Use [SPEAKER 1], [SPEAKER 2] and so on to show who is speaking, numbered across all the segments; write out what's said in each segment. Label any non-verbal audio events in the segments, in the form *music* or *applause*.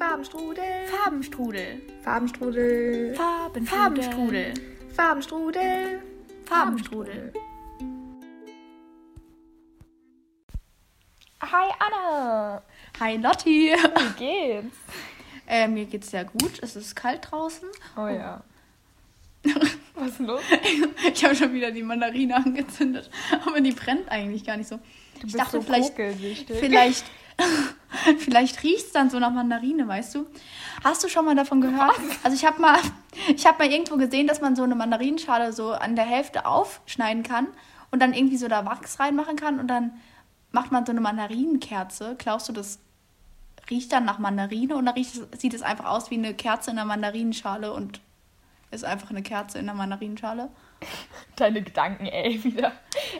[SPEAKER 1] Farbenstrudel.
[SPEAKER 2] Farbenstrudel.
[SPEAKER 1] Farbenstrudel.
[SPEAKER 2] Farben, Farbenstrudel.
[SPEAKER 1] Farbenstrudel.
[SPEAKER 2] Farbenstrudel.
[SPEAKER 1] Hi Anna.
[SPEAKER 2] Hi Lotti.
[SPEAKER 1] Wie geht's? *laughs*
[SPEAKER 2] Äh, mir geht's sehr gut. Es ist kalt draußen.
[SPEAKER 1] Oh ja. *laughs* Was ist los?
[SPEAKER 2] Ich habe schon wieder die Mandarine angezündet. Aber die brennt eigentlich gar nicht so.
[SPEAKER 1] Du
[SPEAKER 2] ich dachte,
[SPEAKER 1] so
[SPEAKER 2] vielleicht, vielleicht, *laughs* *laughs* vielleicht riecht es dann so nach Mandarine, weißt du? Hast du schon mal davon gehört? Also ich habe mal, *laughs* ich habe mal irgendwo gesehen, dass man so eine Mandarinenschale so an der Hälfte aufschneiden kann und dann irgendwie so da Wachs reinmachen kann und dann macht man so eine Mandarinenkerze. Glaubst du, das riecht dann nach Mandarine oder riecht, sieht es einfach aus wie eine Kerze in einer Mandarinenschale und ist einfach eine Kerze in einer Mandarinenschale? *laughs*
[SPEAKER 1] Deine Gedanken, ey, wieder.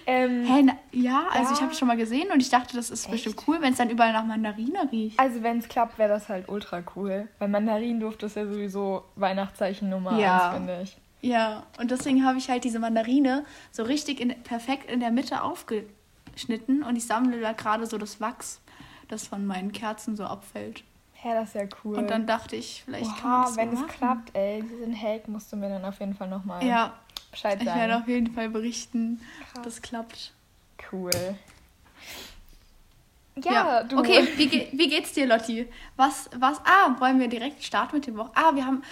[SPEAKER 1] Ähm,
[SPEAKER 2] Hey, na, ja, also
[SPEAKER 1] Ja.
[SPEAKER 2] ich habe es schon mal gesehen und ich dachte, das ist bestimmt cool, wenn es dann überall nach Mandarine riecht.
[SPEAKER 1] Also wenn es klappt, wäre das halt ultra cool. Weil Mandarinenduft ist ja sowieso Weihnachtszeichen Nummer
[SPEAKER 2] Ja.
[SPEAKER 1] eins, finde ich.
[SPEAKER 2] Ja, und deswegen habe ich halt diese Mandarine so richtig in, perfekt in der Mitte aufgeschnitten und ich sammle da gerade so das Wachs, das von meinen Kerzen so abfällt.
[SPEAKER 1] Ja, das ist ja cool.
[SPEAKER 2] Und dann dachte ich, vielleicht kann man
[SPEAKER 1] Oha,
[SPEAKER 2] das
[SPEAKER 1] wenn
[SPEAKER 2] so
[SPEAKER 1] es klappt, ey, diesen Hack musst du mir dann auf jeden Fall nochmal
[SPEAKER 2] Ja,
[SPEAKER 1] Bescheid
[SPEAKER 2] ich
[SPEAKER 1] sagen.
[SPEAKER 2] werde auf jeden Fall berichten,
[SPEAKER 1] Krass.
[SPEAKER 2] das klappt.
[SPEAKER 1] Cool. Ja, du.
[SPEAKER 2] Okay, wie, ge wie geht's dir, Lotti? Was, was, ah, wollen wir direkt starten mit dem Wochen? Ah, wir haben,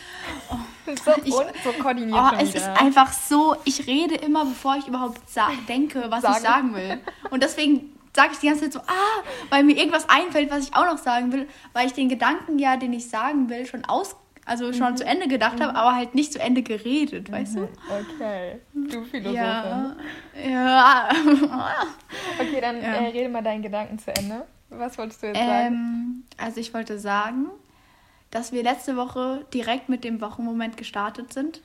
[SPEAKER 2] *laughs*
[SPEAKER 1] So,
[SPEAKER 2] Ich-
[SPEAKER 1] und so koordiniert
[SPEAKER 2] Oh, es ist einfach so, ich rede immer, bevor ich überhaupt denke, was
[SPEAKER 1] Sagen.
[SPEAKER 2] ich sagen will. Und deswegen sage ich die ganze Zeit so, ah, weil mir irgendwas einfällt, was ich auch noch sagen will, weil ich den Gedanken ja, den ich sagen will, schon aus, also schon zu Ende gedacht habe, aber halt nicht zu Ende geredet, weißt du?
[SPEAKER 1] Okay, du Philosophin.
[SPEAKER 2] Ja, ja. *laughs*
[SPEAKER 1] Okay, dann
[SPEAKER 2] Ja.
[SPEAKER 1] äh, rede mal deinen Gedanken zu Ende. Was wolltest du jetzt sagen?
[SPEAKER 2] ähm, also ich wollte sagen, dass wir letzte Woche direkt mit dem Wochenmoment gestartet sind,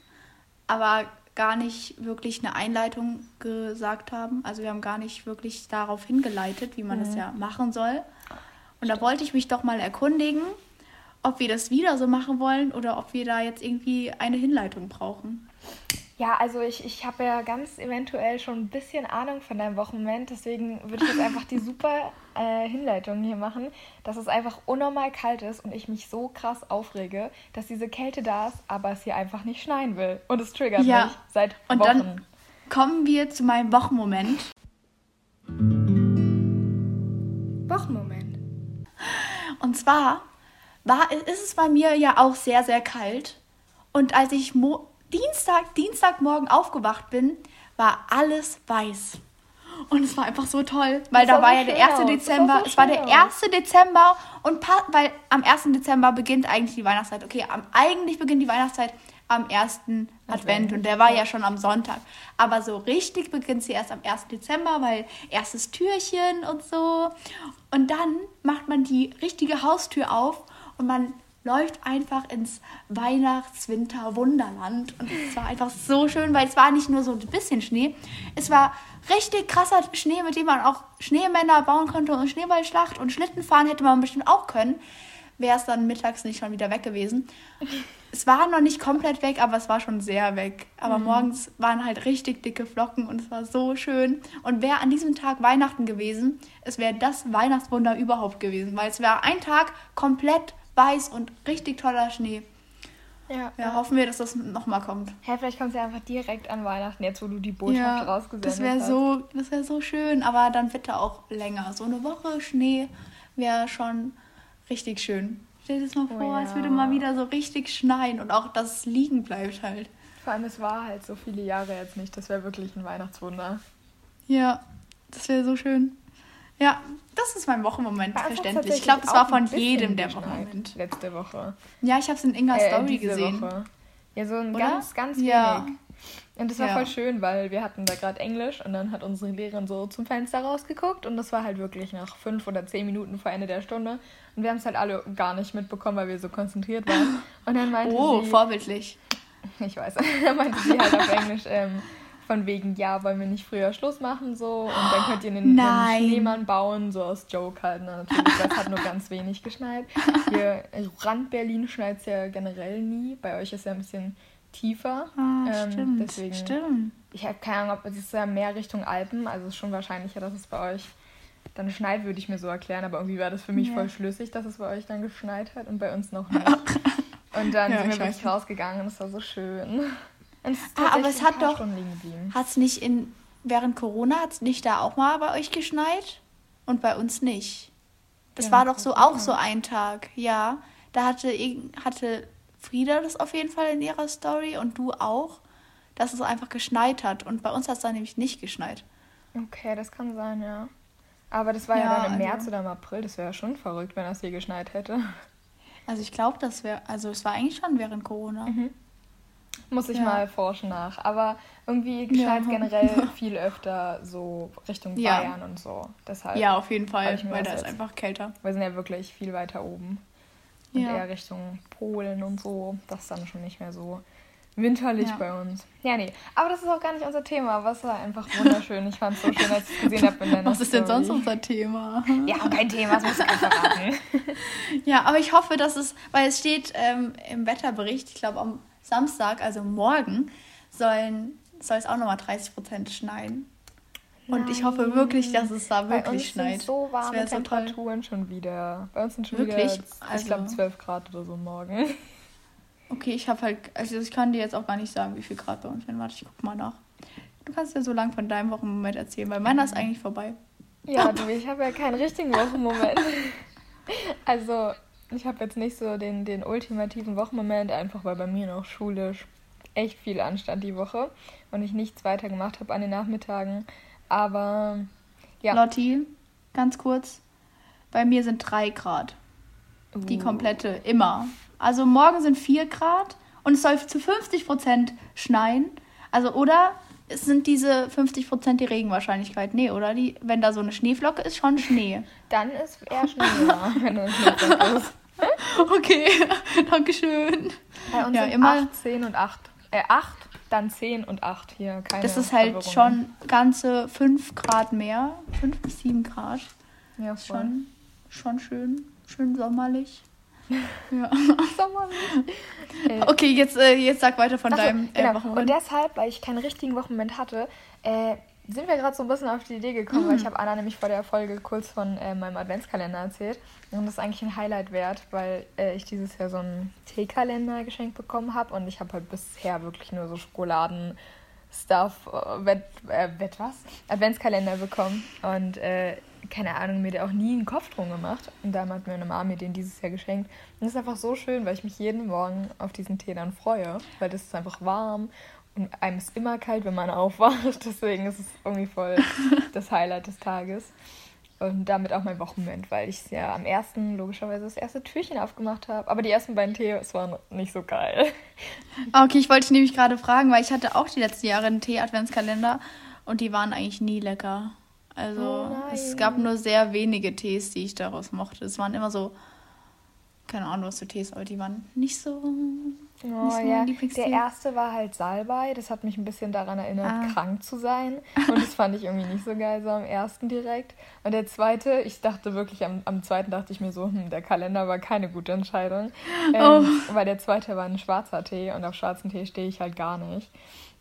[SPEAKER 2] aber gar nicht wirklich eine Einleitung gesagt haben. Also wir haben gar nicht wirklich darauf hingeleitet, wie man das ja machen soll. Und da wollte ich mich doch mal erkundigen, ob wir das wieder so machen wollen oder ob wir da jetzt irgendwie eine Hinleitung brauchen.
[SPEAKER 1] Ja, also ich, ich habe ja ganz eventuell schon ein bisschen Ahnung von deinem Wochenmoment, deswegen würde ich jetzt einfach die *laughs* super äh, Hinleitung hier machen, dass es einfach unnormal kalt ist und ich mich so krass aufrege, dass diese Kälte da ist, aber es hier einfach nicht schneien will. Und es triggert
[SPEAKER 2] Ja.
[SPEAKER 1] mich seit
[SPEAKER 2] Und
[SPEAKER 1] Wochen.
[SPEAKER 2] dann kommen wir zu meinem Wochenmoment.
[SPEAKER 1] Wochenmoment.
[SPEAKER 2] Und zwar war, ist es bei mir ja auch sehr, sehr kalt. Und als ich Mo Dienstag, Dienstagmorgen aufgewacht bin, war alles weiß. Und es war einfach so toll, weil
[SPEAKER 1] Das
[SPEAKER 2] da war ja der
[SPEAKER 1] schön
[SPEAKER 2] 1.
[SPEAKER 1] aus. Das sah
[SPEAKER 2] Dezember.
[SPEAKER 1] so
[SPEAKER 2] es war der
[SPEAKER 1] aus.
[SPEAKER 2] 1. Dezember und weil am 1. Dezember beginnt eigentlich die Weihnachtszeit. Okay, am, eigentlich beginnt die Weihnachtszeit am 1. Advent und der war ja schon am Sonntag. Aber so richtig beginnt sie erst am 1. Dezember, weil erstes Türchen und so. Und dann macht man die richtige Haustür auf und man läuft einfach ins Weihnachts-Winter-Wunderland. Und es war einfach so schön, weil es war nicht nur so ein bisschen Schnee, es war richtig krasser Schnee, mit dem man auch Schneemänner bauen konnte und Schneeballschlacht und Schlitten fahren hätte man bestimmt auch können. Wäre es dann mittags nicht schon wieder weg gewesen. Es war noch nicht komplett weg, aber es war schon sehr weg. Aber morgens waren halt richtig dicke Flocken und es war so schön. Und wäre an diesem Tag Weihnachten gewesen, es wäre das Weihnachtswunder überhaupt gewesen, weil es wäre ein Tag komplett weiß und richtig toller Schnee.
[SPEAKER 1] Ja,
[SPEAKER 2] Ja, hoffen wir, dass das nochmal kommt.
[SPEAKER 1] Hä, vielleicht kommt es ja einfach direkt an Weihnachten, jetzt wo du die Botschaft rausgesendet
[SPEAKER 2] das wäre
[SPEAKER 1] hast.
[SPEAKER 2] so, das wäre so schön, aber dann bitte auch länger. So eine Woche Schnee wäre schon richtig schön. Stell dir das mal
[SPEAKER 1] Oh
[SPEAKER 2] vor, es
[SPEAKER 1] ja.
[SPEAKER 2] würde mal wieder so richtig schneien und auch, dass es liegen bleibt halt.
[SPEAKER 1] Vor allem, es war halt so viele Jahre jetzt nicht. Das wäre wirklich ein Weihnachtswunder.
[SPEAKER 2] Ja, das wäre so schön. Ja, das ist mein Wochenmoment, verständlich. Ich glaube, das
[SPEAKER 1] auch
[SPEAKER 2] war von jedem der Wochenmoment.
[SPEAKER 1] Letzte Woche.
[SPEAKER 2] Ja, ich habe es in Ingas
[SPEAKER 1] Äh,
[SPEAKER 2] Story gesehen.
[SPEAKER 1] Woche. Ja, so ein
[SPEAKER 2] Oder?
[SPEAKER 1] ganz, ganz wenig.
[SPEAKER 2] Ja.
[SPEAKER 1] Und das war
[SPEAKER 2] Ja.
[SPEAKER 1] voll schön, weil wir hatten da gerade Englisch und dann hat unsere Lehrerin so zum Fenster rausgeguckt und das war halt wirklich nach fünf oder zehn Minuten vor Ende der Stunde. Und wir haben es halt alle gar nicht mitbekommen, weil wir so konzentriert waren. Und dann meinte
[SPEAKER 2] Oh,
[SPEAKER 1] sie,
[SPEAKER 2] vorbildlich. *laughs*
[SPEAKER 1] ich weiß, *laughs* dann meinte sie halt auf Englisch, ähm, von wegen, ja, wollen wir nicht früher Schluss machen so und dann könnt ihr einen, einen. Schneemann bauen, so aus Joke halt. Na, natürlich, es hat nur ganz wenig geschneit. *laughs* Hier, äh, Rand Berlin schneit es ja generell nie. Bei euch ist ja ein bisschen tiefer.
[SPEAKER 2] Ah,
[SPEAKER 1] Ähm,
[SPEAKER 2] stimmt.
[SPEAKER 1] deswegen-
[SPEAKER 2] Stimmt.
[SPEAKER 1] Ich habe keine Ahnung, ob es ist ja mehr Richtung Alpen, also es ist schon wahrscheinlicher, dass es bei euch dann schneit, würde ich mir so erklären, aber irgendwie war das für mich
[SPEAKER 2] Ja.
[SPEAKER 1] voll schlüssig, dass es bei euch dann geschneit hat und bei uns noch nicht. *laughs* Und dann
[SPEAKER 2] Ja,
[SPEAKER 1] sind wir
[SPEAKER 2] ich
[SPEAKER 1] wirklich rausgegangen und es war so schön.
[SPEAKER 2] Ah, aber es hat doch-. Hat es nicht in, während Corona, hat es nicht da auch mal bei euch geschneit? Und bei uns nicht. Das
[SPEAKER 1] Ja,
[SPEAKER 2] war doch so auch so ein Tag, ja. Da hatte, hatte Frieda das auf jeden Fall in ihrer Story und du auch, dass es einfach geschneit hat. Und bei uns hat es dann nämlich nicht geschneit.
[SPEAKER 1] Okay, das kann sein, ja. Aber das war ja,
[SPEAKER 2] Ja,
[SPEAKER 1] dann im
[SPEAKER 2] also-
[SPEAKER 1] März oder im April. Das wäre ja schon verrückt, wenn das hier geschneit hätte.
[SPEAKER 2] Also ich glaube, das wäre, also es war eigentlich schon während Corona.
[SPEAKER 1] Muss ich
[SPEAKER 2] Ja.
[SPEAKER 1] mal forschen nach. Aber irgendwie
[SPEAKER 2] Ja.
[SPEAKER 1] geschneit generell *laughs* viel öfter so Richtung
[SPEAKER 2] Ja.
[SPEAKER 1] Bayern und so. Deshalb,
[SPEAKER 2] Ja, auf jeden Fall, weil da ist einfach kälter.
[SPEAKER 1] wir sind ja wirklich viel weiter oben. Und
[SPEAKER 2] Ja.
[SPEAKER 1] eher Richtung Polen und so. Das ist dann schon nicht mehr so winterlich
[SPEAKER 2] Ja.
[SPEAKER 1] bei uns. Ja, nee. Aber das ist auch gar nicht unser Thema. Es war einfach wunderschön. Ich fand es so schön, als ich es gesehen habe in *laughs*
[SPEAKER 2] Was ist denn sonst unser Thema? *laughs*
[SPEAKER 1] Ja, kein Thema, das muss ich verraten.
[SPEAKER 2] Ja, aber ich hoffe, dass es, weil es steht ähm, im Wetterbericht, ich glaube am Samstag, also morgen, sollen, soll es auch nochmal 30% schneien. Und ich hoffe
[SPEAKER 1] Nein.
[SPEAKER 2] wirklich, dass es da
[SPEAKER 1] Bei
[SPEAKER 2] wirklich
[SPEAKER 1] uns
[SPEAKER 2] schneit.
[SPEAKER 1] sind so
[SPEAKER 2] Das
[SPEAKER 1] warme
[SPEAKER 2] wär so toll.
[SPEAKER 1] Temperaturen schon wieder. Bei uns sind schon
[SPEAKER 2] Wirklich?
[SPEAKER 1] wieder, ich
[SPEAKER 2] Also-
[SPEAKER 1] glaube, 12 Grad oder so morgen. *laughs*
[SPEAKER 2] Okay, ich habe halt, also ich kann dir jetzt auch gar nicht sagen, wie viel Grad bei uns sind. Warte, ich guck mal nach. Du kannst ja so lang von deinem Wochenmoment erzählen, weil meiner ist eigentlich vorbei.
[SPEAKER 1] Ja, du, ich habe ja keinen richtigen Wochenmoment. *laughs* Also, ich habe jetzt nicht so den, den ultimativen Wochenmoment, einfach weil bei mir noch schulisch echt viel anstand die Woche und ich nichts weiter gemacht habe an den Nachmittagen. Aber ja.
[SPEAKER 2] Lotti, ganz kurz. Bei mir sind 3 Grad. Die
[SPEAKER 1] Uh.
[SPEAKER 2] komplette, immer. Also morgen sind 4 Grad und es soll zu 50% schneien. Also, oder es sind diese 50% die Regenwahrscheinlichkeit. Nee, oder? Die, wenn da so eine Schneeflocke ist, schon Schnee.
[SPEAKER 1] Dann ist eher schneller, *laughs* wenn du nicht *laughs* ist. *laughs*
[SPEAKER 2] Okay, *laughs* Dankeschön.
[SPEAKER 1] Bei uns
[SPEAKER 2] Ja,
[SPEAKER 1] sind
[SPEAKER 2] immer-
[SPEAKER 1] 8, 10 und 8. Äh, 8, dann 10 und 8 hier. Keine
[SPEAKER 2] Das ist halt
[SPEAKER 1] Verwirrung.
[SPEAKER 2] schon ganze 5 Grad mehr. 5 bis 7 Grad.
[SPEAKER 1] Ja, voll.
[SPEAKER 2] Schon, schon schön. Schön sommerlich. *laughs* Ja.
[SPEAKER 1] Äh,
[SPEAKER 2] Okay, jetzt, äh, jetzt sag weiter von
[SPEAKER 1] Ach so,
[SPEAKER 2] deinem äh,
[SPEAKER 1] genau.
[SPEAKER 2] Wochenmoment.
[SPEAKER 1] Und deshalb, weil ich keinen richtigen Wochenmoment hatte, äh, sind wir gerade so ein bisschen auf die Idee gekommen, weil ich habe Anna nämlich vor der Folge kurz von äh, meinem Adventskalender erzählt. Und das ist eigentlich ein Highlight wert, weil äh, ich dieses Jahr so einen Teekalender geschenkt bekommen habe und ich habe halt bisher wirklich nur so Schokoladen. Stuff, äh, Wett, äh, Wett was? Adventskalender bekommen und äh, keine Ahnung, mir da auch nie einen Kopf drum gemacht. Und dann hat mir eine Mama mir den dieses Jahr geschenkt. Und das ist einfach so schön, weil ich mich jeden Morgen auf diesen Tee dann freue, weil das ist einfach warm und einem ist immer kalt, wenn man *laughs* aufwacht. Deswegen ist es irgendwie voll *laughs* das Highlight des Tages. Und damit auch mein Wochenmoment, weil ich ja am ersten, logischerweise, das erste Türchen aufgemacht habe. Aber die ersten beiden Tees waren nicht so geil.
[SPEAKER 2] Ah, Okay, ich wollte dich nämlich gerade fragen, weil ich hatte auch die letzten Jahre einen Tee-Adventskalender und die waren eigentlich nie lecker. Also
[SPEAKER 1] Oh
[SPEAKER 2] es gab nur sehr wenige Tees, die ich daraus mochte. Es waren immer so, keine Ahnung, was für Tees, aber die waren nicht so.
[SPEAKER 1] Oh, ja. Der erste war halt Salbei. Das hat mich ein bisschen daran erinnert,
[SPEAKER 2] Ah.
[SPEAKER 1] krank zu sein. *laughs* Und das fand ich irgendwie nicht so geil, so am ersten direkt. Und der zweite, ich dachte wirklich, am, am zweiten dachte ich mir so, hm, der Kalender war keine gute Entscheidung. Ähm,
[SPEAKER 2] Oh.
[SPEAKER 1] Weil der zweite war ein schwarzer Tee und auf schwarzen Tee stehe ich halt gar nicht.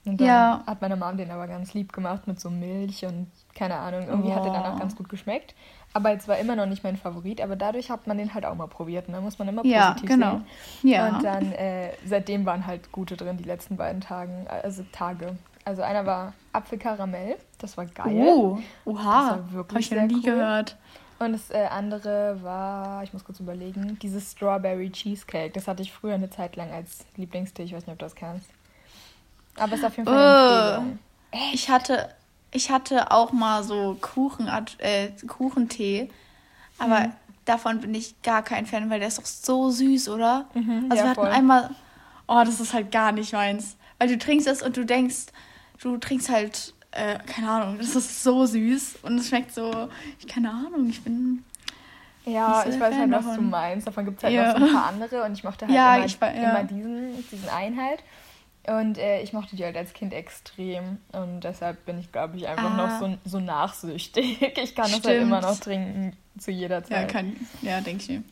[SPEAKER 1] Und dann
[SPEAKER 2] Ja.
[SPEAKER 1] hat meine Mom den aber ganz lieb gemacht mit so Milch und keine Ahnung. Irgendwie hat er dann
[SPEAKER 2] Oh.
[SPEAKER 1] auch ganz gut geschmeckt. Aber jetzt war immer noch nicht mein Favorit. Aber dadurch hat man den halt auch mal probiert. Ne? Muss man immer
[SPEAKER 2] Ja,
[SPEAKER 1] positiv
[SPEAKER 2] genau.
[SPEAKER 1] sehen.
[SPEAKER 2] Ja.
[SPEAKER 1] Und dann, äh, seitdem waren halt gute drin, die letzten beiden Tagen, also Tage. Also einer war Apfelkaramell, das war geil.
[SPEAKER 2] Oh,
[SPEAKER 1] Das
[SPEAKER 2] oha,
[SPEAKER 1] war wirklich
[SPEAKER 2] habe ich noch nie
[SPEAKER 1] cool.
[SPEAKER 2] gehört.
[SPEAKER 1] Und das äh, andere war, ich muss kurz überlegen, dieses Strawberry Cheesecake. Das hatte ich früher eine Zeit lang als Lieblingstee. Ich weiß nicht, ob du das kennst. Aber es ist auf jeden Fall eine
[SPEAKER 2] Äh. Ich hatte, ich hatte auch mal so Kuchen, äh, Kuchentee, aber
[SPEAKER 1] Mhm.
[SPEAKER 2] davon bin ich gar kein Fan, weil der ist doch so süß, oder?
[SPEAKER 1] Mhm,
[SPEAKER 2] also
[SPEAKER 1] ja,
[SPEAKER 2] wir hatten
[SPEAKER 1] voll.
[SPEAKER 2] einmal, oh, das ist halt gar nicht meins, weil du trinkst es und du denkst, du trinkst halt, äh, keine Ahnung, das ist so süß und es schmeckt so, ich keine Ahnung, ich bin,
[SPEAKER 1] Ja, ich weiß halt,
[SPEAKER 2] Fan
[SPEAKER 1] was
[SPEAKER 2] davon.
[SPEAKER 1] du meinst. Davon gibt es halt
[SPEAKER 2] Ja.
[SPEAKER 1] noch so ein paar andere und ich mochte halt
[SPEAKER 2] Ja,
[SPEAKER 1] immer,
[SPEAKER 2] ich wei- ja.
[SPEAKER 1] immer diesen, diesen einen halt. Und äh, ich mochte die halt als Kind extrem und deshalb bin ich, glaube ich, einfach
[SPEAKER 2] Ah.
[SPEAKER 1] noch so, so nachsüchtig. *laughs* Ich kann das halt
[SPEAKER 2] Stimmt.
[SPEAKER 1] immer noch trinken zu jeder
[SPEAKER 2] ja,
[SPEAKER 1] Zeit.
[SPEAKER 2] kann, ja, denke ich mir.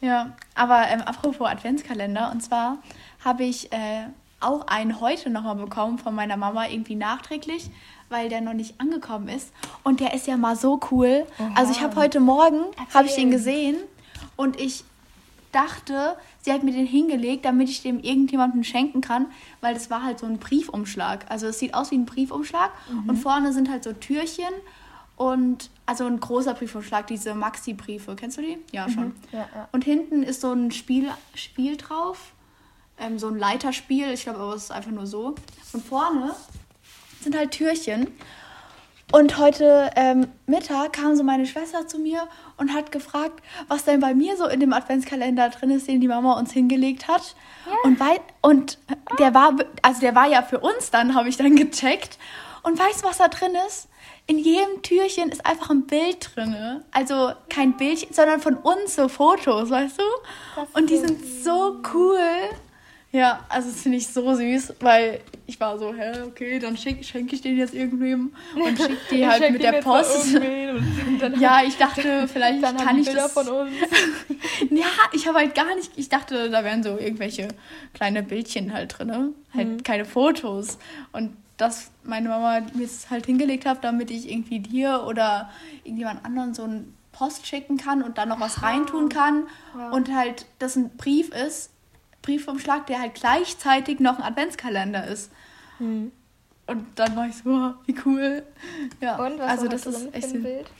[SPEAKER 1] Ja.
[SPEAKER 2] Ja, aber ähm, apropos Adventskalender, und zwar habe ich äh, auch einen heute nochmal bekommen von meiner Mama, irgendwie nachträglich, weil der noch nicht angekommen ist. Und der ist ja mal so cool.
[SPEAKER 1] Oha.
[SPEAKER 2] Also ich habe heute Morgen, habe ich den gesehen und ich dachte, sie hat mir den hingelegt, damit ich dem irgendjemandem schenken kann, weil das war halt so ein Briefumschlag. Also es sieht aus wie ein Briefumschlag und vorne sind halt so Türchen und also ein großer Briefumschlag, diese Maxi-Briefe. Kennst du die? Ja, schon.
[SPEAKER 1] Ja, ja.
[SPEAKER 2] Und hinten ist so ein Spiel, Spiel drauf, ähm, so ein Leiterspiel. Ich glaube aber, es ist einfach nur so. Und vorne sind halt Türchen. Und heute ähm, Mittag kam so meine Schwester zu mir und hat gefragt, was denn bei mir so in dem Adventskalender drin ist, den die Mama uns hingelegt hat. Und, wei und der war, also der war ja für uns dann, habe ich dann gecheckt. Und weißt du, was da drin ist? In jedem Türchen ist einfach ein Bild drin. Also kein Bildchen, sondern von uns so Fotos, weißt du? Und die sind so cool. Ja, also das finde ich so süß, weil ich war so, hä, okay, dann schenke schenk ich den jetzt irgendwem und schicke die *laughs* halt mit der Post.
[SPEAKER 1] irgendwen und dann
[SPEAKER 2] Ja, ich dachte, vielleicht
[SPEAKER 1] dann haben
[SPEAKER 2] kann ich
[SPEAKER 1] Bilder
[SPEAKER 2] das.
[SPEAKER 1] von uns. *laughs*
[SPEAKER 2] Ja, ich habe halt gar nicht, ich dachte, da wären so irgendwelche kleine Bildchen halt drin, halt
[SPEAKER 1] Mhm.
[SPEAKER 2] keine Fotos. Und dass meine Mama mir es halt hingelegt hat, damit ich irgendwie dir oder irgendjemand anderen so einen Post schicken kann und dann noch was reintun kann.
[SPEAKER 1] Ja.
[SPEAKER 2] Und halt, das ein Brief ist, Briefumschlag, der halt gleichzeitig noch ein Adventskalender ist.
[SPEAKER 1] Hm.
[SPEAKER 2] Und dann war ich so, wow, wie cool. Ja,
[SPEAKER 1] Und was
[SPEAKER 2] also das
[SPEAKER 1] heute
[SPEAKER 2] ist echt
[SPEAKER 1] ein. Bild?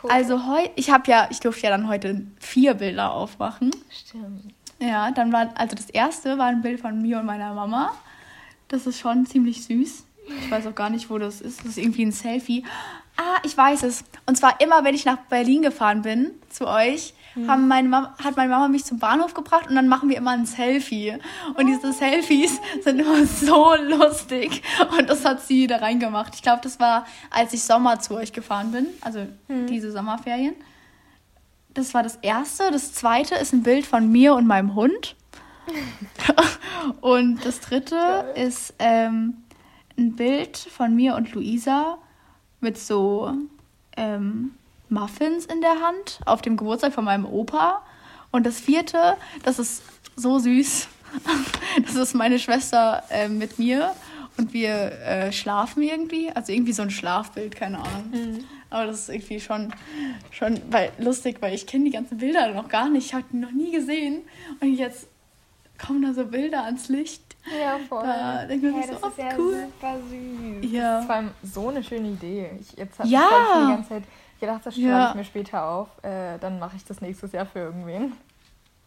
[SPEAKER 1] Foto?
[SPEAKER 2] Also heu ich habe ja, ich durfte ja dann heute vier Bilder aufmachen.
[SPEAKER 1] Stimmt.
[SPEAKER 2] Ja, dann war, also das erste war ein Bild von mir und meiner Mama. Das ist schon ziemlich süß. Ich weiß auch gar nicht, wo das ist. Das ist irgendwie ein Selfie. Ah, ich weiß es. Und zwar immer, wenn ich nach Berlin gefahren bin, zu euch, haben meine Mama, hat meine Mama mich zum Bahnhof gebracht und dann machen wir immer ein Selfie. Und diese Selfies sind immer *laughs* so lustig. Und das hat sie da reingemacht. Ich glaube, das war, als ich Sommer zu euch gefahren bin. Also diese Sommerferien. Das war das erste. Das zweite ist ein Bild von mir und meinem Hund. *laughs* und das dritte
[SPEAKER 1] Geil.
[SPEAKER 2] ist ähm, ein Bild von mir und Luisa mit so ähm, Muffins in der Hand auf dem Geburtstag von meinem Opa. Und das vierte, das ist so süß. *laughs* Das ist meine Schwester äh, mit mir und wir äh, schlafen irgendwie. Also irgendwie so ein Schlafbild, keine Ahnung.
[SPEAKER 1] Mhm.
[SPEAKER 2] Aber das ist irgendwie schon, schon weil, lustig, weil ich kenne die ganzen Bilder noch gar nicht. Ich habe die noch nie gesehen. Und jetzt kommen da so Bilder ans Licht.
[SPEAKER 1] Ja, voll.
[SPEAKER 2] Da denkt man sich
[SPEAKER 1] das
[SPEAKER 2] so,
[SPEAKER 1] ist
[SPEAKER 2] oh,
[SPEAKER 1] ja
[SPEAKER 2] cool.
[SPEAKER 1] super süß.
[SPEAKER 2] Ja.
[SPEAKER 1] Das ist vor allem so eine schöne Idee. Ich, jetzt habe
[SPEAKER 2] Ja.
[SPEAKER 1] ich, die ganze Zeit gedacht, das schreibe
[SPEAKER 2] Ja.
[SPEAKER 1] ich mir später auf. Äh, dann mache ich das nächstes Jahr für irgendwen.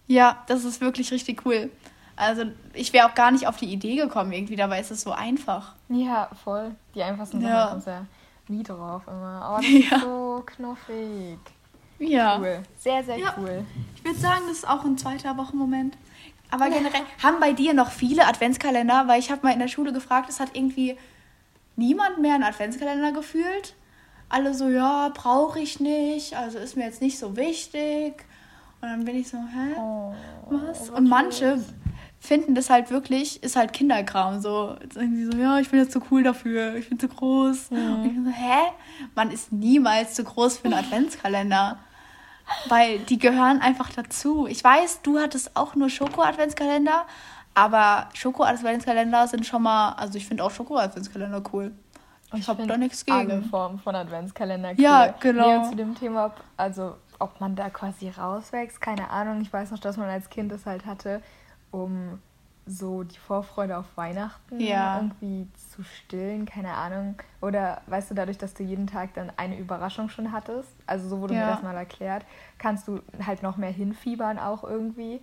[SPEAKER 2] Ja, das ist wirklich richtig cool. Also ich wäre auch gar nicht auf die Idee gekommen irgendwie, dabei ist es so einfach.
[SPEAKER 1] Ja, voll. Die einfachsten Sachen
[SPEAKER 2] Ja.
[SPEAKER 1] kommst ja nie drauf immer. Aber das *laughs*
[SPEAKER 2] Ja.
[SPEAKER 1] ist so knuffig.
[SPEAKER 2] Ja.
[SPEAKER 1] Cool. Sehr, sehr
[SPEAKER 2] Ja.
[SPEAKER 1] cool.
[SPEAKER 2] Ich würde sagen, das ist auch ein zweiter Wochenmoment. Aber generell, haben bei dir noch viele Adventskalender? Weil ich habe mal in der Schule gefragt, es hat irgendwie niemand mehr einen Adventskalender gefühlt. Alle so, ja, brauche ich nicht, also ist mir jetzt nicht so wichtig. Und dann bin ich so, hä?
[SPEAKER 1] Oh,
[SPEAKER 2] Was?
[SPEAKER 1] was
[SPEAKER 2] Und manche finden das halt wirklich, ist halt Kinderkram. So, sie so, ja, ich bin jetzt zu cool dafür, ich bin zu groß. Und ich bin so, hä? Man ist niemals zu groß für einen Adventskalender. Weil die gehören einfach dazu. Ich weiß, du hattest auch nur Schoko-Adventskalender, aber Schoko-Adventskalender sind schon mal, also ich finde auch Schoko-Adventskalender cool. Ich habe
[SPEAKER 1] find
[SPEAKER 2] da nichts
[SPEAKER 1] Alle
[SPEAKER 2] gegen.
[SPEAKER 1] Formen von Adventskalender cool.
[SPEAKER 2] Ja, genau.
[SPEAKER 1] Nee, zu dem Thema, ob, also ob man da quasi rauswächst, keine Ahnung. Ich weiß noch, dass man als Kind es halt hatte, um so die Vorfreude auf Weihnachten
[SPEAKER 2] Ja.
[SPEAKER 1] irgendwie zu stillen, keine Ahnung. Oder weißt du, dadurch, dass du jeden Tag dann eine Überraschung schon hattest, also so wurde
[SPEAKER 2] Ja.
[SPEAKER 1] mir das mal erklärt, kannst du halt noch mehr hinfiebern auch irgendwie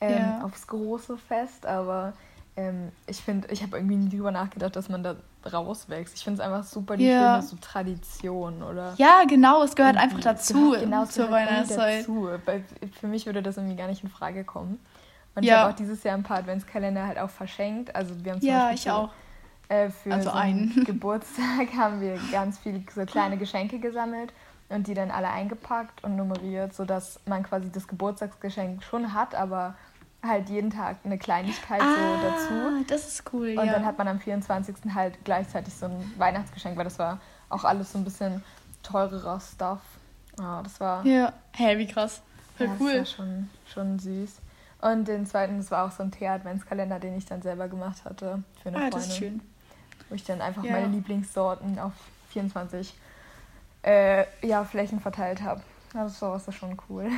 [SPEAKER 1] ähm,
[SPEAKER 2] Ja.
[SPEAKER 1] aufs große Fest. Aber ähm, ich finde, ich habe irgendwie nie drüber nachgedacht, dass man da rauswächst. Ich finde es einfach super die
[SPEAKER 2] Ja.
[SPEAKER 1] schöne so Tradition oder
[SPEAKER 2] Ja, genau, es gehört
[SPEAKER 1] irgendwie-
[SPEAKER 2] einfach
[SPEAKER 1] es
[SPEAKER 2] dazu
[SPEAKER 1] gehört- genau,
[SPEAKER 2] zur Weihnachtszeit.
[SPEAKER 1] dazu. Bei, für mich würde das irgendwie gar nicht in Frage kommen. Und ich
[SPEAKER 2] Ja.
[SPEAKER 1] habe auch dieses Jahr ein paar Adventskalender halt auch verschenkt. Also wir haben zum
[SPEAKER 2] Ja,
[SPEAKER 1] Beispiel
[SPEAKER 2] ich
[SPEAKER 1] für,
[SPEAKER 2] auch.
[SPEAKER 1] Äh, für
[SPEAKER 2] Also
[SPEAKER 1] so
[SPEAKER 2] einen.
[SPEAKER 1] einen *laughs* *laughs* Geburtstag haben wir ganz viele so kleine Geschenke gesammelt und die dann alle eingepackt und nummeriert, sodass man quasi das Geburtstagsgeschenk schon hat, aber halt jeden Tag eine Kleinigkeit so dazu.
[SPEAKER 2] Ah, das ist cool,
[SPEAKER 1] Und
[SPEAKER 2] ja.
[SPEAKER 1] dann hat man am 24. halt gleichzeitig so ein Weihnachtsgeschenk, weil das war auch alles so ein bisschen teurerer Stuff. Ja, das war,
[SPEAKER 2] ja. Hä, wie krass. Voll
[SPEAKER 1] ja, das
[SPEAKER 2] cool.
[SPEAKER 1] war schon, schon süß. Und den zweiten, das war auch so ein Tee-Adventskalender, den ich dann selber gemacht hatte für eine
[SPEAKER 2] Ah,
[SPEAKER 1] Freundin.
[SPEAKER 2] das ist schön.
[SPEAKER 1] Wo ich dann einfach
[SPEAKER 2] Ja.
[SPEAKER 1] meine Lieblingssorten auf 24 äh, ja, Flächen verteilt habe. Also sowas ist schon cool.